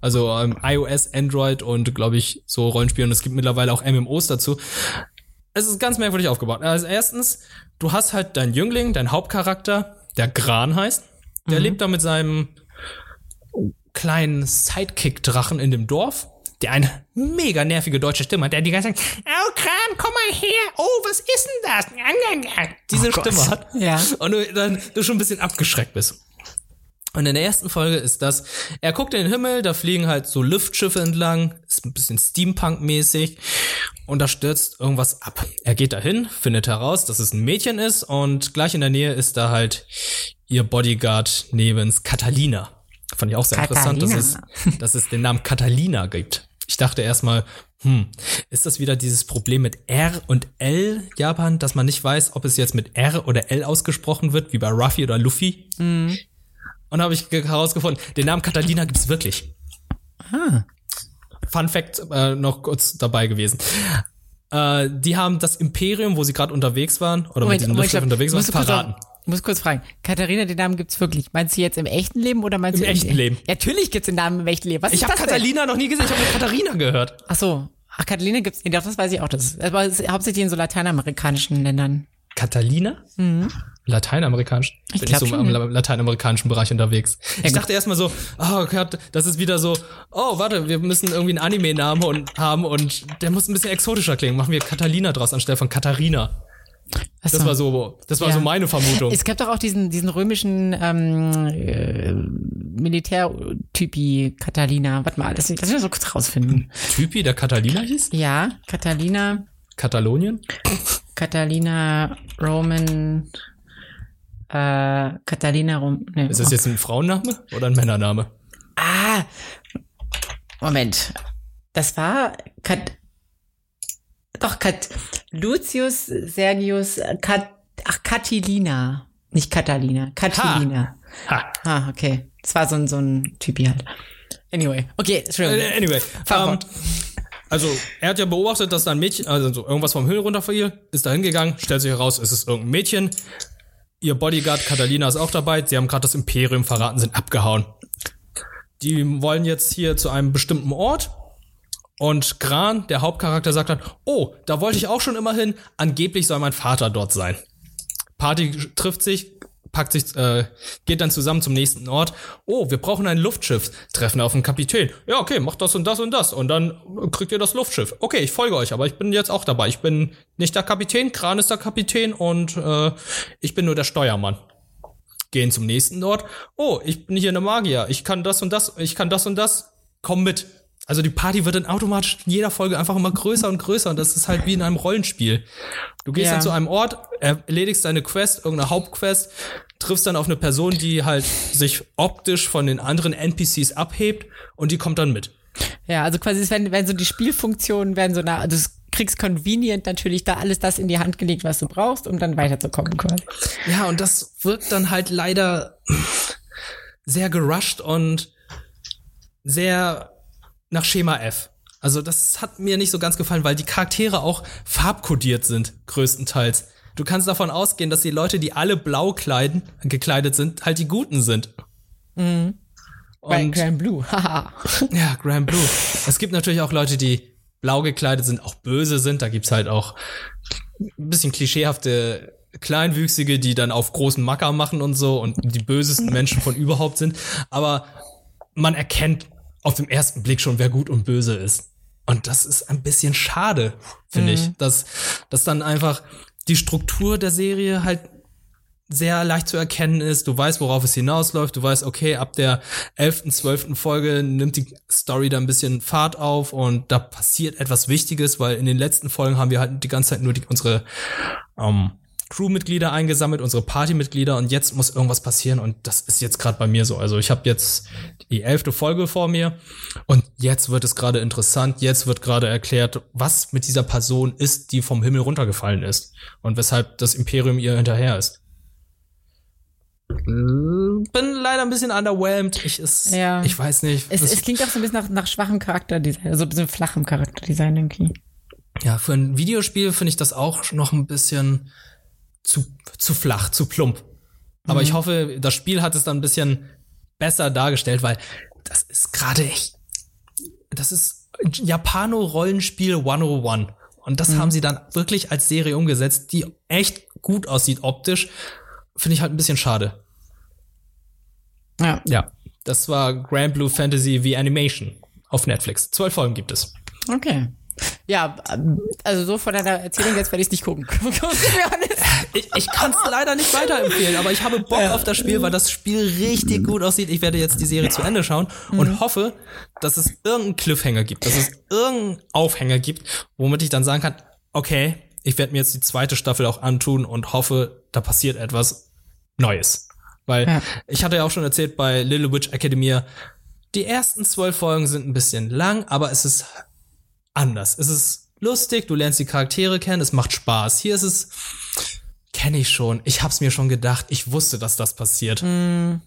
Also ähm, iOS, Android und glaube ich so Rollenspiele und es gibt mittlerweile auch MMOs dazu. Es ist ganz merkwürdig aufgebaut. Also erstens, du hast halt deinen Jüngling, dein Hauptcharakter, der Gran heißt. Der mhm. lebt da mit seinem kleinen Sidekick-Drachen in dem Dorf. der eine mega nervige deutsche Stimme hat, der die ganze Zeit, oh Kran, komm mal her, oh, was ist denn das? Diese Oh. Stimme hat. Ja. Und du dann du schon ein bisschen abgeschreckt bist. Und in der ersten Folge ist das, er guckt in den Himmel, da fliegen halt so Luftschiffe entlang, ist ein bisschen Steampunk-mäßig und da stürzt irgendwas ab. Er geht dahin, findet heraus, dass es ein Mädchen ist und gleich in der Nähe ist da halt ihr Bodyguard nebens Catalina. Fand ich auch sehr interessant, dass es, dass es den Namen Catalina gibt. Ich dachte erstmal, hm, ist das wieder dieses Problem mit R und L Japan, dass man nicht weiß, ob es jetzt mit R oder L ausgesprochen wird, wie bei Ruffy oder Luffy? Und habe ich ge- herausgefunden, den Namen Catalina gibt's wirklich. Ah. Fun Fact äh, noch kurz dabei gewesen. Äh, die haben das Imperium, wo sie gerade unterwegs waren, oder mit diesem Luftschiff unterwegs waren, kurz verraten. auf- Ich muss kurz fragen. Katharina, den Namen gibt's wirklich. Meinst du jetzt im echten Leben oder meinst Im du echten Leben. Ja, natürlich gibt's den Namen im echten Leben. Was Ich habe? Catalina noch nie gesehen, ich habe nur Katharina gehört. Ach so. Ach, Catalina gibt's. Nee, doch, das weiß ich auch. Das ist, aber ist hauptsächlich in so lateinamerikanischen Ländern. Catalina? Lateinamerikanisch? Ich Bin ich so im la- lateinamerikanischen Bereich unterwegs. ich gut. dachte erstmal so, oh Gott, das ist wieder so, oh warte, wir müssen irgendwie einen Anime-Namen haben und der muss ein bisschen exotischer klingen. Machen wir Catalina draus anstelle von Katharina. Ach Das war so, das war Ja. so meine Vermutung. Es gab doch auch diesen, diesen römischen ähm, äh, Militärtypi Catalina. Warte mal, das, lass mich mal so kurz rausfinden. Typi, der Catalina hieß? Ja, Catalina, Katalonien? Catalina Roman, äh, Catalina Rom. Nee, Ist das jetzt ein Frauenname oder ein Männername? Ah, Moment. Das war Kat doch Kat Lucius Sergius Kat ach Catilina, nicht Catalina, Catilina. Ha. Ah, okay. Das war so ein so ein Typi halt. Anyway, okay, Entschuldigung. Äh, Anyway, Fahr ähm, also er hat ja beobachtet, dass da ein Mädchen, also so irgendwas vom Himmel runterfiel, ist da hingegangen, stellt sich heraus, es ist irgendein Mädchen. Ihr Bodyguard Catalina ist auch dabei. Sie haben gerade das Imperium verraten, sind abgehauen. Die wollen jetzt hier zu einem bestimmten Ort. Und Gran, der Hauptcharakter, sagt dann, oh, da wollte ich auch schon immer hin. Angeblich soll mein Vater dort sein. Party trifft sich, packt sich, äh, geht dann zusammen zum nächsten Ort. Oh, wir brauchen ein Luftschiff. Treffen auf den Kapitän. Ja, okay, macht das und das und das. Und dann kriegt ihr das Luftschiff. Okay, ich folge euch, aber ich bin jetzt auch dabei. Ich bin nicht der Kapitän, Kran ist der Kapitän und äh, ich bin nur der Steuermann. Gehen zum nächsten Ort. Oh, ich bin hier eine Magier. Ich kann das und das, ich kann das und das. Komm mit. Also die Party wird dann automatisch in jeder Folge einfach immer größer und größer und das ist halt wie in einem Rollenspiel. Du gehst Ja. dann zu einem Ort, erledigst deine Quest, irgendeine Hauptquest, triffst dann auf eine Person, die halt sich optisch von den anderen NPCs abhebt und die kommt dann mit. Ja, also quasi es werden, werden so die Spielfunktionen werden so nah, also du kriegst convenient natürlich da alles das in die Hand gelegt, was du brauchst, um dann weiterzukommen quasi. Ja, und das wirkt dann halt leider sehr gerusht und sehr nach Schema F. Also das hat mir nicht so ganz gefallen, weil die Charaktere auch farbkodiert sind, größtenteils. Du kannst davon ausgehen, dass die Leute, die alle blau kleiden, gekleidet sind, halt die Guten sind. Bei Und Grand Blue, haha. ja, Grand Blue. Es gibt natürlich auch Leute, die blau gekleidet sind, auch böse sind. Da gibt's halt auch ein bisschen klischeehafte Kleinwüchsige, die dann auf großen Macker machen und so und die bösesten Menschen von überhaupt sind. Aber man erkennt auf den ersten Blick schon, wer gut und böse ist. Und das ist ein bisschen schade, finde ich, dass, dass dann einfach die Struktur der Serie halt sehr leicht zu erkennen ist. Du weißt, worauf es hinausläuft. Du weißt, okay, ab der 11., 12. Folge nimmt die Story da ein bisschen Fahrt auf und da passiert etwas Wichtiges, weil in den letzten Folgen haben wir halt die ganze Zeit nur die, unsere ähm, Crewmitglieder eingesammelt, unsere Partymitglieder und jetzt muss irgendwas passieren und das ist jetzt gerade bei mir so. Also ich habe jetzt die elfte Folge vor mir und jetzt wird es gerade interessant, jetzt wird gerade erklärt, was mit dieser Person ist, die vom Himmel runtergefallen ist und weshalb das Imperium ihr hinterher ist. Bin leider ein bisschen underwhelmed. Ich ist, Ja. ich weiß nicht. Es, es klingt auch so ein bisschen nach, nach schwachem Charakterdesign, also ein bisschen flachem Charakterdesign irgendwie. Ja, für ein Videospiel finde ich das auch noch ein bisschen zu, zu flach, zu plump. Aber Mhm. ich hoffe, das Spiel hat es dann ein bisschen besser dargestellt, weil das ist gerade echt, das ist Japano-Rollenspiel 101. Und Mhm. das haben sie dann wirklich als Serie umgesetzt, die echt gut aussieht optisch. Finde ich halt ein bisschen schade. Ja. Ja, das war Grand Blue Fantasy wie Animation auf Netflix. Zwölf Folgen gibt es. Okay. Ja, also so von deiner Erzählung jetzt werde ich nicht gucken. ich ich kann es leider nicht weiterempfehlen, aber ich habe Bock ja. auf das Spiel, weil das Spiel richtig gut aussieht. Ich werde jetzt die Serie zu Ende schauen und mhm. hoffe, dass es irgendeinen Cliffhanger gibt, dass es irgendeinen Aufhänger gibt, womit ich dann sagen kann, okay, ich werde mir jetzt die zweite Staffel auch antun und hoffe, da passiert etwas Neues. Weil ja. ich hatte ja auch schon erzählt bei Little Witch Academia, die ersten zwölf Folgen sind ein bisschen lang, aber es ist anders. Es ist lustig, du lernst die Charaktere kennen, es macht Spaß. Hier ist es, kenne ich schon, ich hab's mir schon gedacht, ich wusste, dass das passiert. Mm.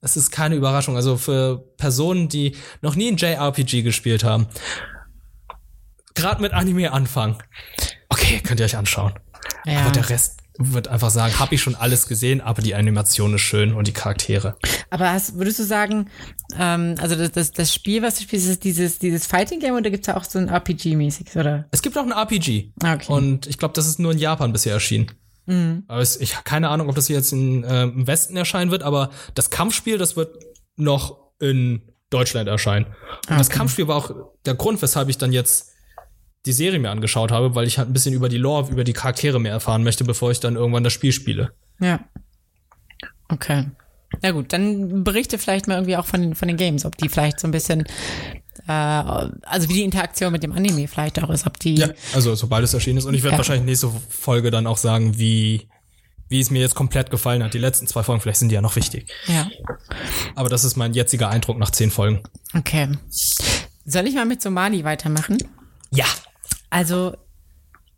Es ist keine Überraschung. Also für Personen, die noch nie ein JRPG gespielt haben, gerade mit Anime anfangen. Okay, könnt ihr euch anschauen. Ja. Aber der Rest wird einfach sagen, habe ich schon alles gesehen, aber die Animation ist schön und die Charaktere. Aber hast, würdest du sagen, ähm, also das, das, das Spiel, was du spielst, ist dieses, dieses Fighting Game oder gibt's da auch so ein RPG-mäßiges, oder? Es gibt auch ein RPG. Okay. Und ich glaube, das ist nur in Japan bisher erschienen. Mhm. Aber es, ich habe keine Ahnung, ob das hier jetzt in, äh, im Westen erscheinen wird, aber das Kampfspiel, das wird noch in Deutschland erscheinen. Und okay. das Kampfspiel war auch der Grund, weshalb ich dann jetzt die Serie mir angeschaut habe, weil ich halt ein bisschen über die Lore, über die Charaktere mehr erfahren möchte, bevor ich dann irgendwann das Spiel spiele. Ja. Okay. Na gut, dann berichte vielleicht mal irgendwie auch von den, von den Games, ob die vielleicht so ein bisschen, äh, also wie die Interaktion mit dem Anime vielleicht auch ist, ob die. Ja, also sobald es erschienen ist. Und ich werde ja. wahrscheinlich nächste Folge dann auch sagen, wie, wie es mir jetzt komplett gefallen hat. Die letzten zwei Folgen, vielleicht sind die ja noch wichtig. Ja. Aber das ist mein jetziger Eindruck nach zehn Folgen. Okay. Soll ich mal mit Somali weitermachen? Ja. Also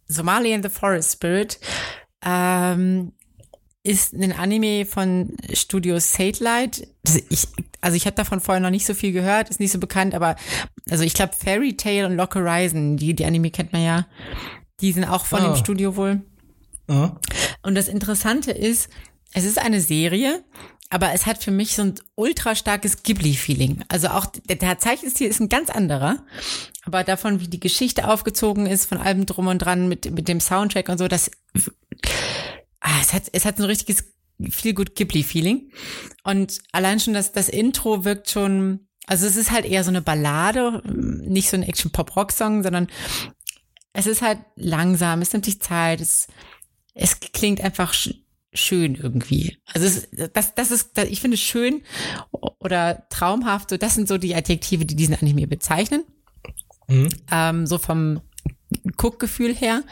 Somali in the Forest Spirit ähm, ist ein Anime von Studio Satellite. Ich, also ich habe davon vorher noch nicht so viel gehört, ist nicht so bekannt, aber also ich glaube Fairy Tale und Lock Horizon, die, die Anime kennt man ja, die sind auch von oh. dem Studio wohl. Oh. Und das Interessante ist, es ist eine Serie, aber es hat für mich so ein ultra starkes Ghibli-Feeling. Also auch der, Zeichenstil ist ein ganz anderer, aber davon, wie die Geschichte aufgezogen ist, von allem drum und dran mit, mit dem Soundtrack und so, das, ah, es hat, es hat so ein richtiges viel gut Ghibli-Feeling. Und allein schon das, das Intro wirkt schon, also es ist halt eher so eine Ballade, nicht so ein Action-Pop-Rock-Song, sondern es ist halt langsam, es nimmt sich Zeit, es, es klingt einfach schön irgendwie. Also es, das, das ist, ich finde schön oder traumhaft, so das sind so die Adjektive, die diesen Anime bezeichnen. Mhm. Ähm, so vom Guckgefühl her.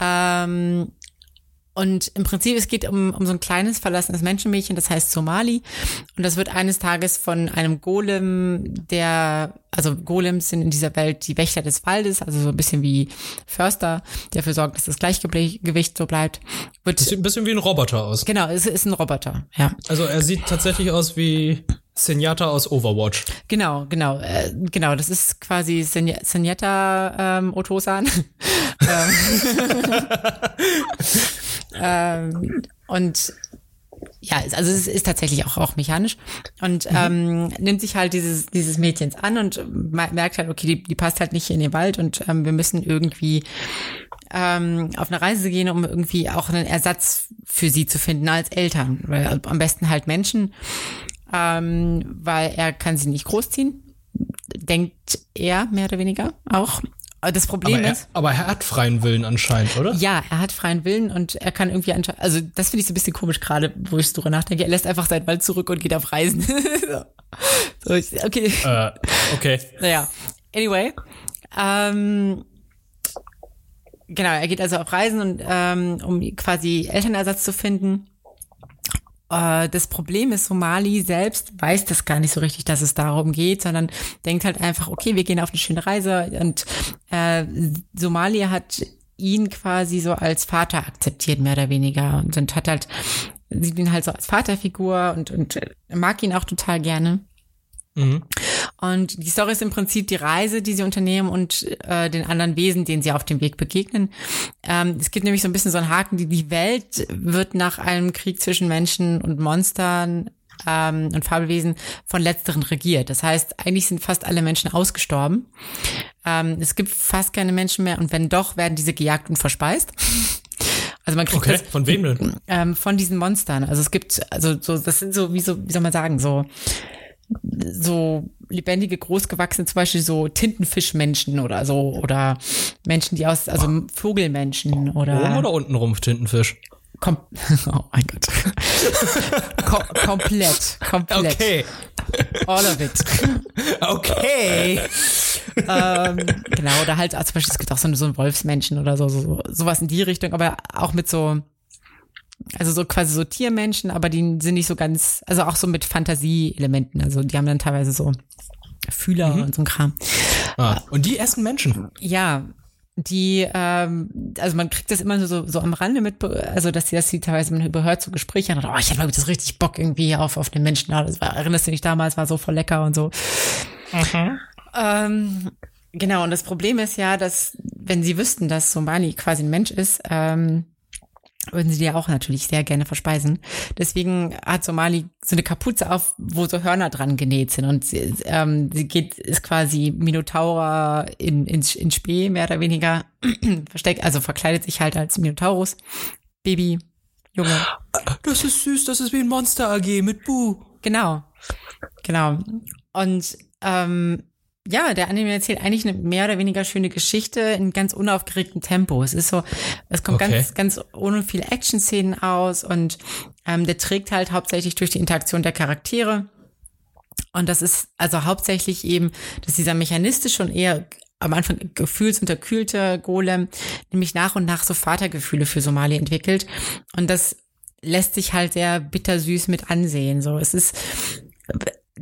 Ähm, und im Prinzip, es geht um, um so ein kleines verlassenes Menschenmädchen, das heißt Somali. Und das wird eines Tages von einem Golem, der, also Golems sind in dieser Welt die Wächter des Waldes, also so ein bisschen wie Förster, der dafür sorgt, dass das Gleichgewicht so bleibt. Wird, sieht ein bisschen wie ein Roboter aus. Genau, es ist ein Roboter, ja. Also er sieht tatsächlich aus wie Zenyatta aus Overwatch. Genau, genau, äh, genau. Das ist quasi Zenyatta ähm, Otosan. ähm, und ja, also es ist tatsächlich auch, auch mechanisch und mhm. ähm, nimmt sich halt dieses, dieses Mädchens an und merkt halt, okay, die, die passt halt nicht in den Wald und ähm, wir müssen irgendwie ähm, auf eine Reise gehen, um irgendwie auch einen Ersatz für sie zu finden als Eltern. Weil am besten halt Menschen, ähm, weil er kann sie nicht großziehen. Denkt er mehr oder weniger auch. Das Problem aber er, ist. Aber er hat freien Willen anscheinend, oder? Ja, er hat freien Willen und er kann irgendwie anscheinend. Also, das finde ich so ein bisschen komisch gerade, wo ich drüber nachdenke. Er lässt einfach seinen Wald zurück und geht auf Reisen. so, okay. Äh, okay. Naja. Anyway. Ähm, genau, er geht also auf Reisen und ähm, um quasi Elternersatz zu finden. Äh, das Problem ist, Somali selbst weiß das gar nicht so richtig, dass es darum geht, sondern denkt halt einfach, okay, wir gehen auf eine schöne Reise und äh, Somalia hat ihn quasi so als Vater akzeptiert, mehr oder weniger, und, und hat halt, sieht ihn halt so als Vaterfigur und, und mag ihn auch total gerne. Mhm. Und die Story ist im Prinzip die Reise, die sie unternehmen und äh, den anderen Wesen, denen sie auf dem Weg begegnen. Ähm, es gibt nämlich so ein bisschen so einen Haken, die, die Welt wird nach einem Krieg zwischen Menschen und Monstern ähm, und Fabelwesen von letzteren regiert. Das heißt, eigentlich sind fast alle Menschen ausgestorben. Ähm, es gibt fast keine Menschen mehr und wenn doch, werden diese gejagt und verspeist. Also man kriegt okay. das, von wem denn? Ähm, von diesen Monstern. Also es gibt, also so, das sind so, wie so, wie soll man sagen, so so lebendige, großgewachsene, zum Beispiel so Tintenfischmenschen oder so, oder Menschen, die aus, also Vogelmenschen oder. Oben oder unten rum Tintenfisch? Kom oh mein Gott. Kom komplett, komplett. Okay. All of it. Okay. ähm, genau, oder halt, also zum Beispiel, es gibt auch so, so einen Wolfsmenschen oder so, so, sowas in die Richtung, aber auch mit so, also so quasi so Tiermenschen, aber die sind nicht so ganz, also auch so mit Fantasieelementen. Also die haben dann teilweise so Fühler mhm. und so ein Kram. Ah, und die essen Menschen. Ja, die, ähm, also man kriegt das immer so, so am Rande mit, also dass sie das sie teilweise man überhört so Gespräche und oh, ich hatte mal das richtig Bock irgendwie auf, auf den Menschen. Das war, erinnerst du dich damals, war so voll lecker und so. Mhm. Ähm, genau, und das Problem ist ja, dass, wenn sie wüssten, dass Somali quasi ein Mensch ist, ähm, würden sie die auch natürlich sehr gerne verspeisen. Deswegen hat Somali so eine Kapuze auf, wo so Hörner dran genäht sind und sie, ähm, sie geht, ist quasi Minotaur in, in, in Spee, mehr oder weniger, versteckt, also verkleidet sich halt als Minotaurus. Baby, Junge. Das ist süß, das ist wie ein Monster AG mit Bu. Genau. Genau. Und ähm, ja, der Anime erzählt eigentlich eine mehr oder weniger schöne Geschichte in ganz unaufgeregtem Tempo. Es ist so, es kommt okay. ganz, ganz ohne viele Action-Szenen aus und ähm, der trägt halt hauptsächlich durch die Interaktion der Charaktere. Und das ist also hauptsächlich eben, dass dieser mechanistische und eher am Anfang gefühlsunterkühlte Golem nämlich nach und nach so Vatergefühle für Somali entwickelt. Und das lässt sich halt sehr bittersüß mit ansehen. So, es ist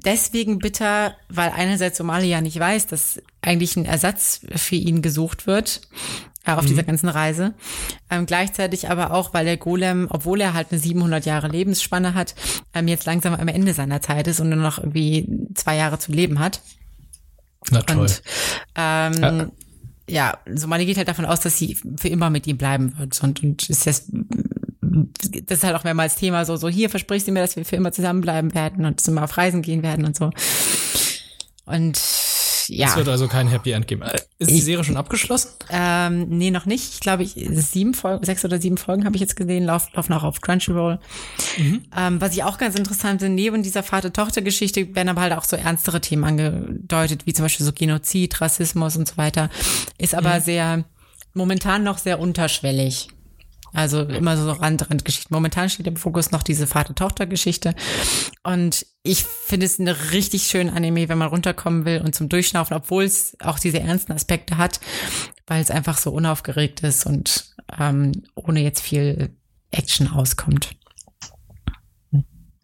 deswegen bitter, weil einerseits Somalia nicht weiß, dass eigentlich ein Ersatz für ihn gesucht wird äh, auf mhm. dieser ganzen Reise. Ähm, gleichzeitig aber auch, weil der Golem, obwohl er halt eine 700 Jahre Lebensspanne hat, ähm, jetzt langsam am Ende seiner Zeit ist und nur noch irgendwie zwei Jahre zu leben hat. Na toll. Und, ähm, ja. ja, Somalia geht halt davon aus, dass sie für immer mit ihm bleiben wird und, und ist jetzt das ist halt auch mehrmals Thema, so, so hier versprichst du mir, dass wir für immer zusammenbleiben werden und immer auf Reisen gehen werden und so. Und ja. Es wird also kein Happy End geben. Äh, ist die Serie schon abgeschlossen? Ähm, nee, noch nicht. Ich glaube, ich, sieben Folgen, sechs oder sieben Folgen habe ich jetzt gesehen, laufen laufen auch auf Crunchyroll. Mhm. Ähm, was ich auch ganz interessant finde, neben dieser Vater-Tochter-Geschichte werden aber halt auch so ernstere Themen angedeutet, wie zum Beispiel so Genozid, Rassismus und so weiter. Ist aber mhm. sehr, momentan noch sehr unterschwellig. Also immer so Rand-Rand-Geschichten. Momentan steht im Fokus noch diese Vater-Tochter-Geschichte. Und ich finde es eine richtig schöne Anime, wenn man runterkommen will und zum Durchschnaufen, obwohl es auch diese ernsten Aspekte hat, weil es einfach so unaufgeregt ist und ähm, ohne jetzt viel Action auskommt.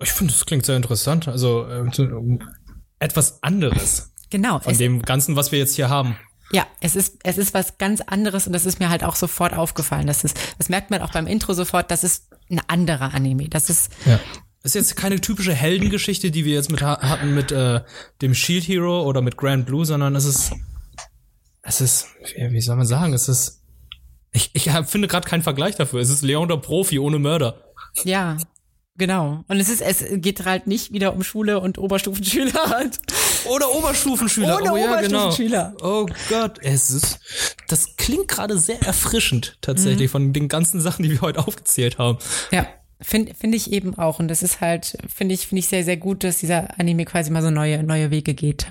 Ich finde, das klingt sehr interessant. Also äh, etwas anderes. Genau. Von dem Ganzen, was wir jetzt hier haben. Ja, es ist, es ist was ganz anderes und das ist mir halt auch sofort aufgefallen. Das ist, das merkt man auch beim Intro sofort, das ist ein anderer Anime. Das ist, ja. Das ist jetzt keine typische Heldengeschichte, die wir jetzt mit hatten mit äh, dem Shield Hero oder mit Grand Blue, sondern es ist, es ist, wie, wie soll man sagen, es ist, ich, ich finde gerade keinen Vergleich dafür. Es ist Leon der Profi ohne Mörder. Ja, Genau. Und es ist, es geht halt nicht wieder um Schule und Oberstufenschüler. Oder Oberstufenschüler. Oder oh, ja, Oberstufenschüler. Genau. Oh Gott, es ist, das klingt gerade sehr erfrischend tatsächlich mhm. von den ganzen Sachen, die wir heute aufgezählt haben. Ja. Finde find ich eben auch. Und das ist halt, finde ich, finde ich sehr, sehr gut, dass dieser Anime quasi mal so neue, neue Wege geht.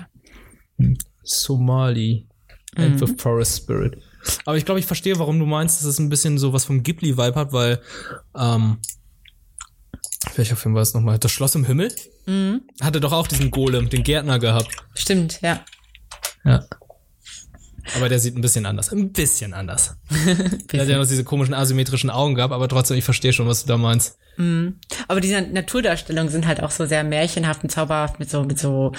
Somali. Mhm. of Forest Spirit. Aber ich glaube, ich verstehe, warum du meinst, dass es ein bisschen so was vom Ghibli-Vibe hat, weil ähm, welcher Film war es nochmal? Das Schloss im Himmel? Mhm. Hatte doch auch diesen Golem, den Gärtner gehabt. Stimmt, ja. Ja. Aber der sieht ein bisschen anders. Ein bisschen anders. der hat ja noch diese komischen asymmetrischen Augen gehabt, aber trotzdem, ich verstehe schon, was du da meinst. Mhm. Aber diese Naturdarstellungen sind halt auch so sehr märchenhaft und zauberhaft mit so, mit so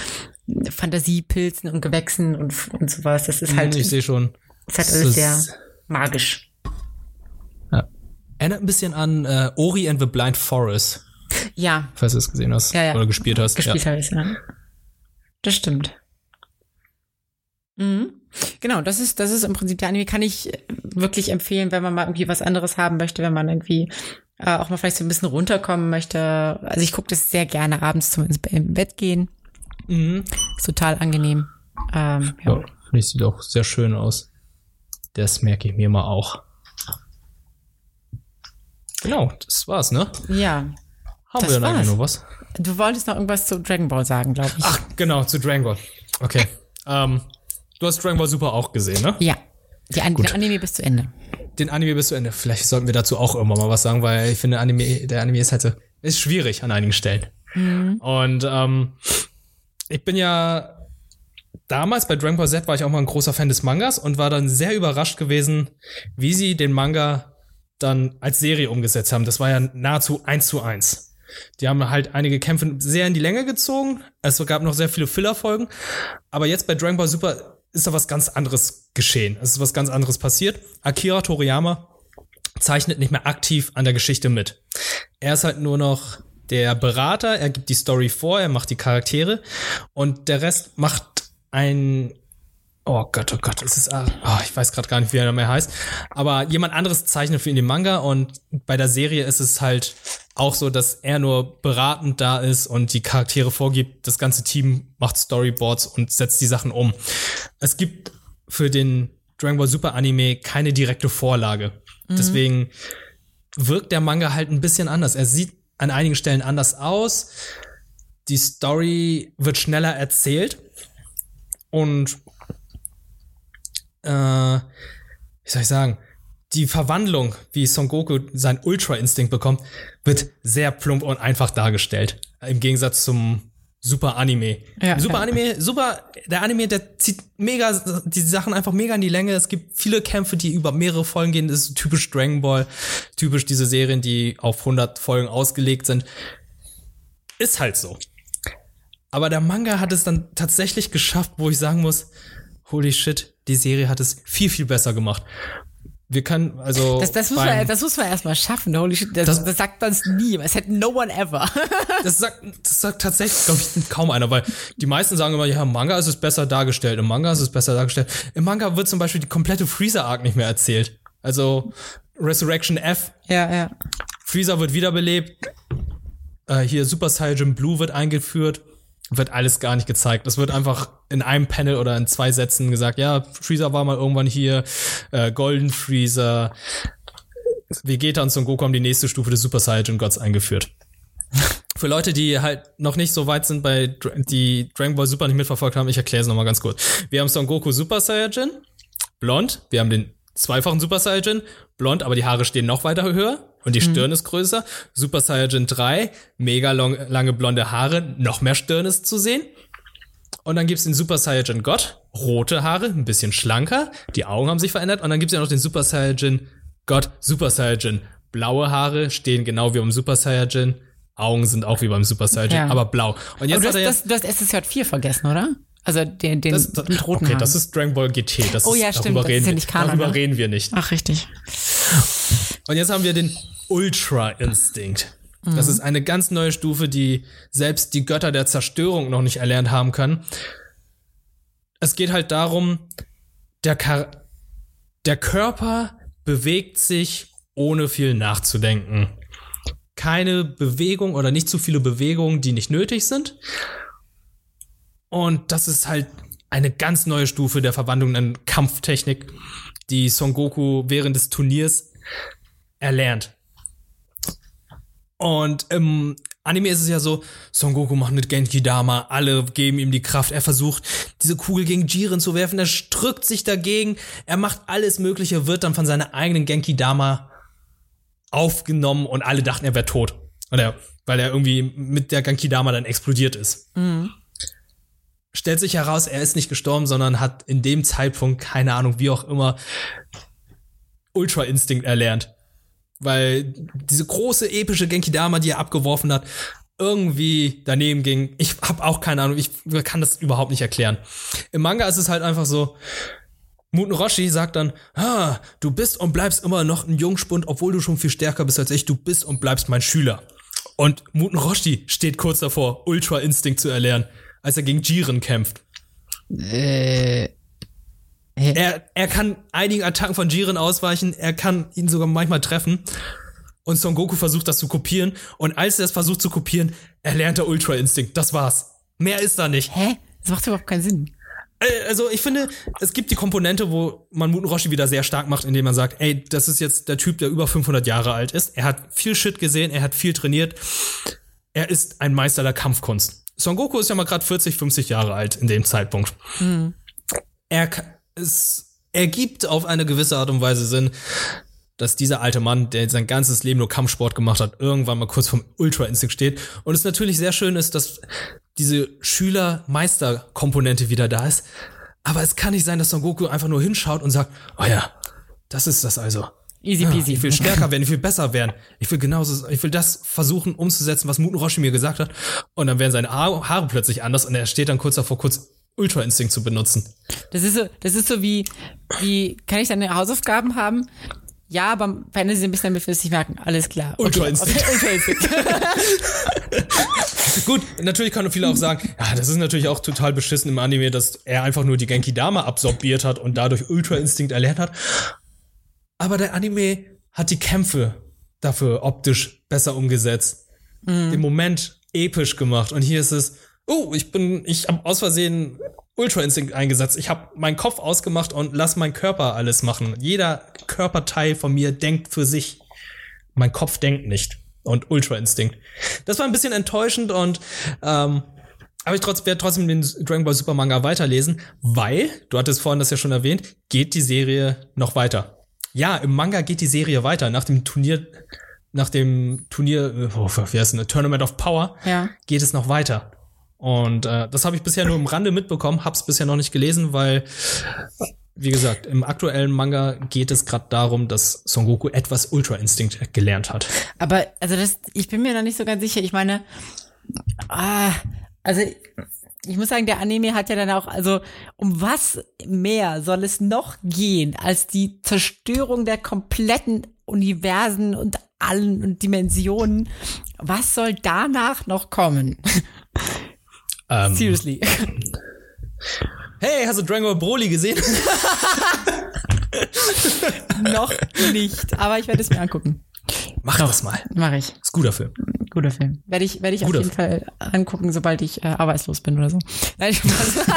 Fantasiepilzen und Gewächsen und, und sowas. Das ist halt. Ich sehe schon. Ist halt alles sehr magisch. Ja. Erinnert ein bisschen an äh, Ori and the Blind Forest. Ja. Falls du es gesehen hast ja, ja. oder gespielt hast. Gespielt ja. habe ich ja. Das stimmt. Mhm. Genau, das ist, das ist im Prinzip der Anime, kann ich wirklich empfehlen, wenn man mal irgendwie was anderes haben möchte, wenn man irgendwie äh, auch mal vielleicht so ein bisschen runterkommen möchte. Also ich gucke das sehr gerne abends zum ins Bett gehen. Mhm. Ist total angenehm. Ähm, ja, ja finde ich, sieht auch sehr schön aus. Das merke ich mir mal auch. Genau, das war's, ne? Ja. Haben wir dann eigentlich noch was? du wolltest noch irgendwas zu Dragon Ball sagen, glaube ich. Ach, genau, zu Dragon Ball. Okay. ähm, du hast Dragon Ball Super auch gesehen, ne? Ja. Die An den Anime bis zu Ende. Den Anime bis zu Ende. Vielleicht sollten wir dazu auch irgendwann mal was sagen, weil ich finde, Anime, der Anime ist halt ist schwierig an einigen Stellen. Mhm. Und ähm, ich bin ja damals bei Dragon Ball Z war ich auch mal ein großer Fan des Mangas und war dann sehr überrascht gewesen, wie sie den Manga dann als Serie umgesetzt haben. Das war ja nahezu eins zu eins. Die haben halt einige Kämpfe sehr in die Länge gezogen. Es gab noch sehr viele Filler-Folgen. Aber jetzt bei Dragon Ball Super ist da was ganz anderes geschehen. Es ist was ganz anderes passiert. Akira Toriyama zeichnet nicht mehr aktiv an der Geschichte mit. Er ist halt nur noch der Berater, er gibt die Story vor, er macht die Charaktere und der Rest macht ein Oh Gott, oh Gott, es ist, oh, ich weiß gerade gar nicht, wie er mehr heißt. Aber jemand anderes zeichnet für ihn den Manga und bei der Serie ist es halt auch so, dass er nur beratend da ist und die Charaktere vorgibt. Das ganze Team macht Storyboards und setzt die Sachen um. Es gibt für den Dragon Ball Super Anime keine direkte Vorlage. Mhm. Deswegen wirkt der Manga halt ein bisschen anders. Er sieht an einigen Stellen anders aus. Die Story wird schneller erzählt und äh, wie soll ich sagen, die Verwandlung, wie Son Goku sein Ultra-Instinkt bekommt, wird sehr plump und einfach dargestellt. Im Gegensatz zum Super Anime. Ja, super ja. Anime, super, der Anime, der zieht mega, die Sachen einfach mega in die Länge. Es gibt viele Kämpfe, die über mehrere Folgen gehen. Das ist typisch Dragon Ball, typisch diese Serien, die auf 100 Folgen ausgelegt sind. Ist halt so. Aber der Manga hat es dann tatsächlich geschafft, wo ich sagen muss, holy shit, die Serie hat es viel, viel besser gemacht. Wir können, also. Das, das, muss, man, das muss man erstmal schaffen. Holy shit, das, das, das sagt man nie. Es hätte no one ever. das, sagt, das sagt tatsächlich, glaube ich, kaum einer, weil die meisten sagen immer, ja, im Manga ist es besser dargestellt. Im Manga ist es besser dargestellt. Im Manga wird zum Beispiel die komplette Freezer-Arc nicht mehr erzählt. Also Resurrection F. Ja, ja. Freezer wird wiederbelebt. Äh, hier Super Saiyan Blue wird eingeführt wird alles gar nicht gezeigt. Es wird einfach in einem Panel oder in zwei Sätzen gesagt, ja, Freezer war mal irgendwann hier, äh, Golden Freezer, Vegeta und Son Goku haben die nächste Stufe des Super Saiyan Gods eingeführt. Für Leute, die halt noch nicht so weit sind, bei die Dragon Ball Super nicht mitverfolgt haben, ich erkläre es nochmal ganz kurz. Wir haben Son Goku Super Saiyan, blond, wir haben den zweifachen Super Saiyan, blond, aber die Haare stehen noch weiter höher und die mhm. Stirn mhm. ist größer. Super Saiyan 3, mega long, lange blonde Haare, noch mehr Stirn ist zu sehen. Und dann gibt's den Super Saiyan God, rote Haare, ein bisschen schlanker, die Augen haben sich verändert. Und dann gibt's ja noch den Super Saiyan God, Super Saiyan. Blaue Haare stehen genau wie beim Super Saiyan. Augen sind auch wie beim Super Saiyan, ja. aber blau. Und jetzt aber du, hast, das, du hast SSJ 4 vergessen, oder? Also den, den das, das, mit roten Okay, Haaren. das ist Dragon Ball GT. Das oh ja, ist, stimmt. Darüber, reden, ist ja nicht Kanon, darüber ne? reden wir nicht. Ach, richtig. Und jetzt haben wir den Ultra Instinct. Das ist eine ganz neue Stufe, die selbst die Götter der Zerstörung noch nicht erlernt haben können. Es geht halt darum, der, Kar der Körper bewegt sich ohne viel nachzudenken. Keine Bewegung oder nicht zu viele Bewegungen, die nicht nötig sind. Und das ist halt eine ganz neue Stufe der Verwandlung in Kampftechnik, die Son Goku während des Turniers erlernt. Und im Anime ist es ja so, Son Goku macht mit Genki Dama, alle geben ihm die Kraft. Er versucht, diese Kugel gegen Jiren zu werfen, er drückt sich dagegen, er macht alles Mögliche, wird dann von seiner eigenen Genki Dama aufgenommen und alle dachten, er wäre tot. Oder weil er irgendwie mit der Genki Dama dann explodiert ist. Mhm. Stellt sich heraus, er ist nicht gestorben, sondern hat in dem Zeitpunkt, keine Ahnung, wie auch immer, Ultra Instinct erlernt weil diese große epische Genki Dama, die er abgeworfen hat, irgendwie daneben ging. Ich habe auch keine Ahnung, ich kann das überhaupt nicht erklären. Im Manga ist es halt einfach so, Muten Roshi sagt dann, ah, du bist und bleibst immer noch ein Jungspund, obwohl du schon viel stärker bist als ich, du bist und bleibst mein Schüler. Und Muten Roshi steht kurz davor, Ultra Instinct zu erlernen, als er gegen Jiren kämpft. Äh, er, er kann einigen Attacken von Jiren ausweichen, er kann ihn sogar manchmal treffen. Und Son Goku versucht das zu kopieren. Und als er es versucht zu kopieren, erlernt er Ultra Instinct. Das war's. Mehr ist da nicht. Hä? Das macht überhaupt keinen Sinn. Äh, also ich finde, es gibt die Komponente, wo man Muten Roshi wieder sehr stark macht, indem man sagt, ey, das ist jetzt der Typ, der über 500 Jahre alt ist. Er hat viel Shit gesehen, er hat viel trainiert. er ist ein Meister der Kampfkunst. Son Goku ist ja mal gerade 40, 50 Jahre alt in dem Zeitpunkt. Er, ka- es ergibt auf eine gewisse Art und Weise Sinn, dass dieser alte Mann, der sein ganzes Leben nur Kampfsport gemacht hat, irgendwann mal kurz vom Ultra-Instinkt steht. Und es natürlich sehr schön ist, dass diese Schüler-Meister-Komponente wieder da ist. Aber es kann nicht sein, dass Son Goku einfach nur hinschaut und sagt, oh ja, das ist das also. Easy Ja, peasy. ich will stärker werden, ich will besser werden. Ich will genauso, ich will das versuchen umzusetzen, was Muten Roshi mir gesagt hat. Und dann werden seine Ha- Haare plötzlich anders und er steht dann kurz davor, kurz Ultra Instinct zu benutzen. Das ist so, das ist so wie, wie, kann ich deine Hausaufgaben haben? Ja, aber verändern Sie ein bisschen, damit wir es nicht merken. Alles klar. Ultra Instinct. Okay, Ultra Instinct. Gut, natürlich können viele auch sagen, ja, das ist natürlich auch total beschissen im Anime, dass er einfach nur die Genki Dama absorbiert hat und dadurch Ultra Instinct erlernt hat. Aber der Anime hat die Kämpfe dafür optisch besser umgesetzt. Den Moment episch gemacht. Und hier ist es, oh, ich bin, ich habe aus Versehen Ultra Instinct eingesetzt. Ich habe meinen Kopf ausgemacht und lass meinen Körper alles machen. Jeder Körperteil von mir denkt für sich. Mein Kopf denkt nicht. Und Ultra Instinct. Das war ein bisschen enttäuschend und ähm, aber ich trotz, werde trotzdem den Dragon Ball Super Manga weiterlesen, weil, du hattest vorhin das ja schon erwähnt, geht die Serie noch weiter. Ja, im Manga geht die Serie weiter. Nach dem Turnier, nach dem Turnier, oh, wie heißt es, Tournament of Power, Ja. geht es noch weiter. Und äh, das habe ich bisher nur im Rande mitbekommen, hab's bisher noch nicht gelesen, weil, wie gesagt, im aktuellen Manga geht es gerade darum, dass Son Goku etwas Ultra Instinct gelernt hat. Aber, also das, ich bin mir noch nicht so ganz sicher. Ich meine, ah, also ich muss sagen, der Anime hat ja dann auch, also um was mehr soll es noch gehen als die Zerstörung der kompletten Universen und allen und Dimensionen? Was soll danach noch kommen? Ähm, Seriously. hey, hast du Dragon Ball Broly gesehen? noch nicht. Aber ich werde es mir angucken. Mach das mal. Mache ich. Ist ein guter Film. Guter Film. Werde ich, werde ich auf Guter jeden Fall angucken, sobald ich äh, arbeitslos bin oder so. Nein, Spaß.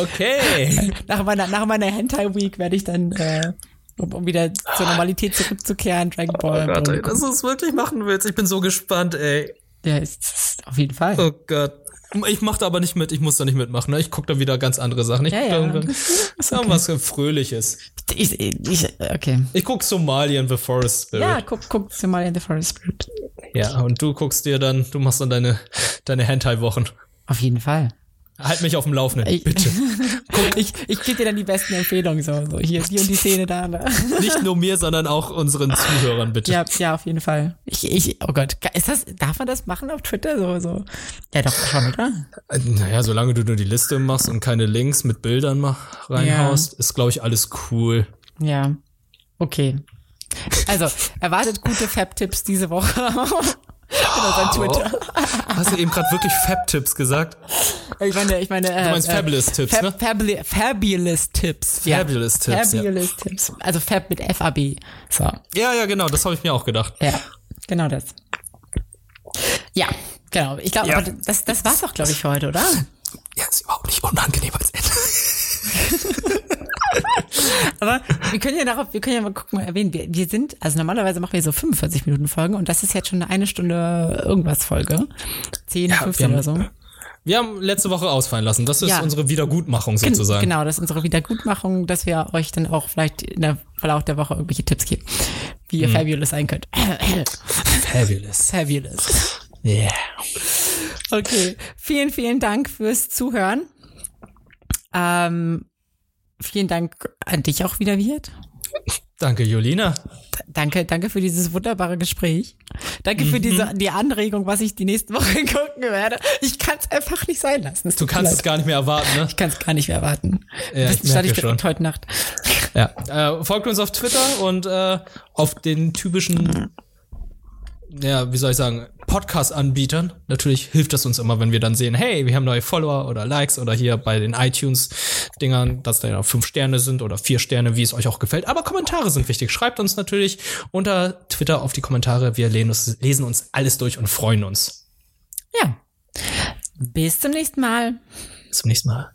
Okay. nach meiner, nach meiner Hentai Week werde ich dann, äh, um, um wieder zur Normalität zurückzukehren, Dragon Ball. Gott, ey, dass du es wirklich machen willst. Ich bin so gespannt, ey. Ja, ist, auf jeden Fall. Oh Gott. Ich mach da aber nicht mit, ich muss da nicht mitmachen. Ne? Ich guck da wieder ganz andere Sachen. Ich Ja, ja, da ist irgendwas Fröhliches. Ich, ich, okay. Ich guck Somalian The Forest Spirit. Ja, guck, guck mal in The Forest Spirit. Ja, und du guckst dir dann, du machst dann deine, deine Hentai-Wochen. Auf jeden Fall. Halt mich auf dem Laufenden, Ich, bitte. ich, ich gebe dir dann die besten Empfehlungen, so, so hier, die und die Szene da. da. Nicht nur mir, sondern auch unseren Zuhörern, bitte. Ja, ja, auf jeden Fall. Ich, ich, oh Gott, ist das, darf man das machen auf Twitter? So, so. Ja, doch, schon, oder? Naja, solange du nur die Liste machst und keine Links mit Bildern mach, reinhaust, ist, glaube ich, alles cool. Ja. Okay. Also, erwartet gute Fab-Tipps diese Woche. Genau, sein Twitter. Hast du eben gerade wirklich Fab-Tipps gesagt? Ich meine, ich meine, äh, Du meinst äh, Fabulous Tipps, Fab, ne? Fabuli- Fabulous Tipps. ja. Fabulous Tipps, ja. Fabulous Tipps. Also Fab mit F-A-B. So. Ja, ja, genau, das habe ich mir auch gedacht. Ja, genau das. Ja, genau. Ich glaube, Ja. das, das war's auch, glaube ich, für heute, oder? Ja, ist überhaupt nicht unangenehm als Ende. Aber wir können ja darauf, wir können ja mal gucken, mal erwähnen, wir, wir sind, also normalerweise machen wir so 45 Minuten Folgen und das ist jetzt schon eine eine Stunde irgendwas Folge. 10, Ja, 15 wir oder haben- so. Wir haben letzte Woche ausfallen lassen. Das ist Ja. unsere Wiedergutmachung Gen- sozusagen. Genau, das ist unsere Wiedergutmachung, dass wir euch dann auch vielleicht in der Verlauf der Woche irgendwelche Tipps geben, wie ihr fabulous sein könnt. Fabulous. fabulous. Yeah. Okay, vielen, vielen Dank fürs Zuhören. Ähm, vielen Dank an dich auch wieder, Wirt. Danke, Julina. Danke, danke für dieses wunderbare Gespräch. Danke für diese die Anregung, was ich die nächsten Wochen gucken werde. Ich kann es einfach nicht sein lassen. Es Du kannst es gar nicht mehr erwarten, ne? Ich kann es gar nicht mehr erwarten. Ja, das ich merke schon. heute Nacht. Ja. Äh, folgt uns auf Twitter und äh, auf den typischen, ja, wie soll ich sagen, Podcast-Anbietern. Natürlich hilft das uns immer, wenn wir dann sehen, hey, wir haben neue Follower oder Likes oder hier bei den iTunes-Dingern, dass da ja fünf Sterne sind oder vier Sterne, wie es euch auch gefällt. Aber Kommentare sind wichtig. Schreibt uns natürlich unter Twitter auf die Kommentare. Wir lesen uns, lesen uns alles durch und freuen uns. Ja. Bis zum nächsten Mal. Bis zum nächsten Mal.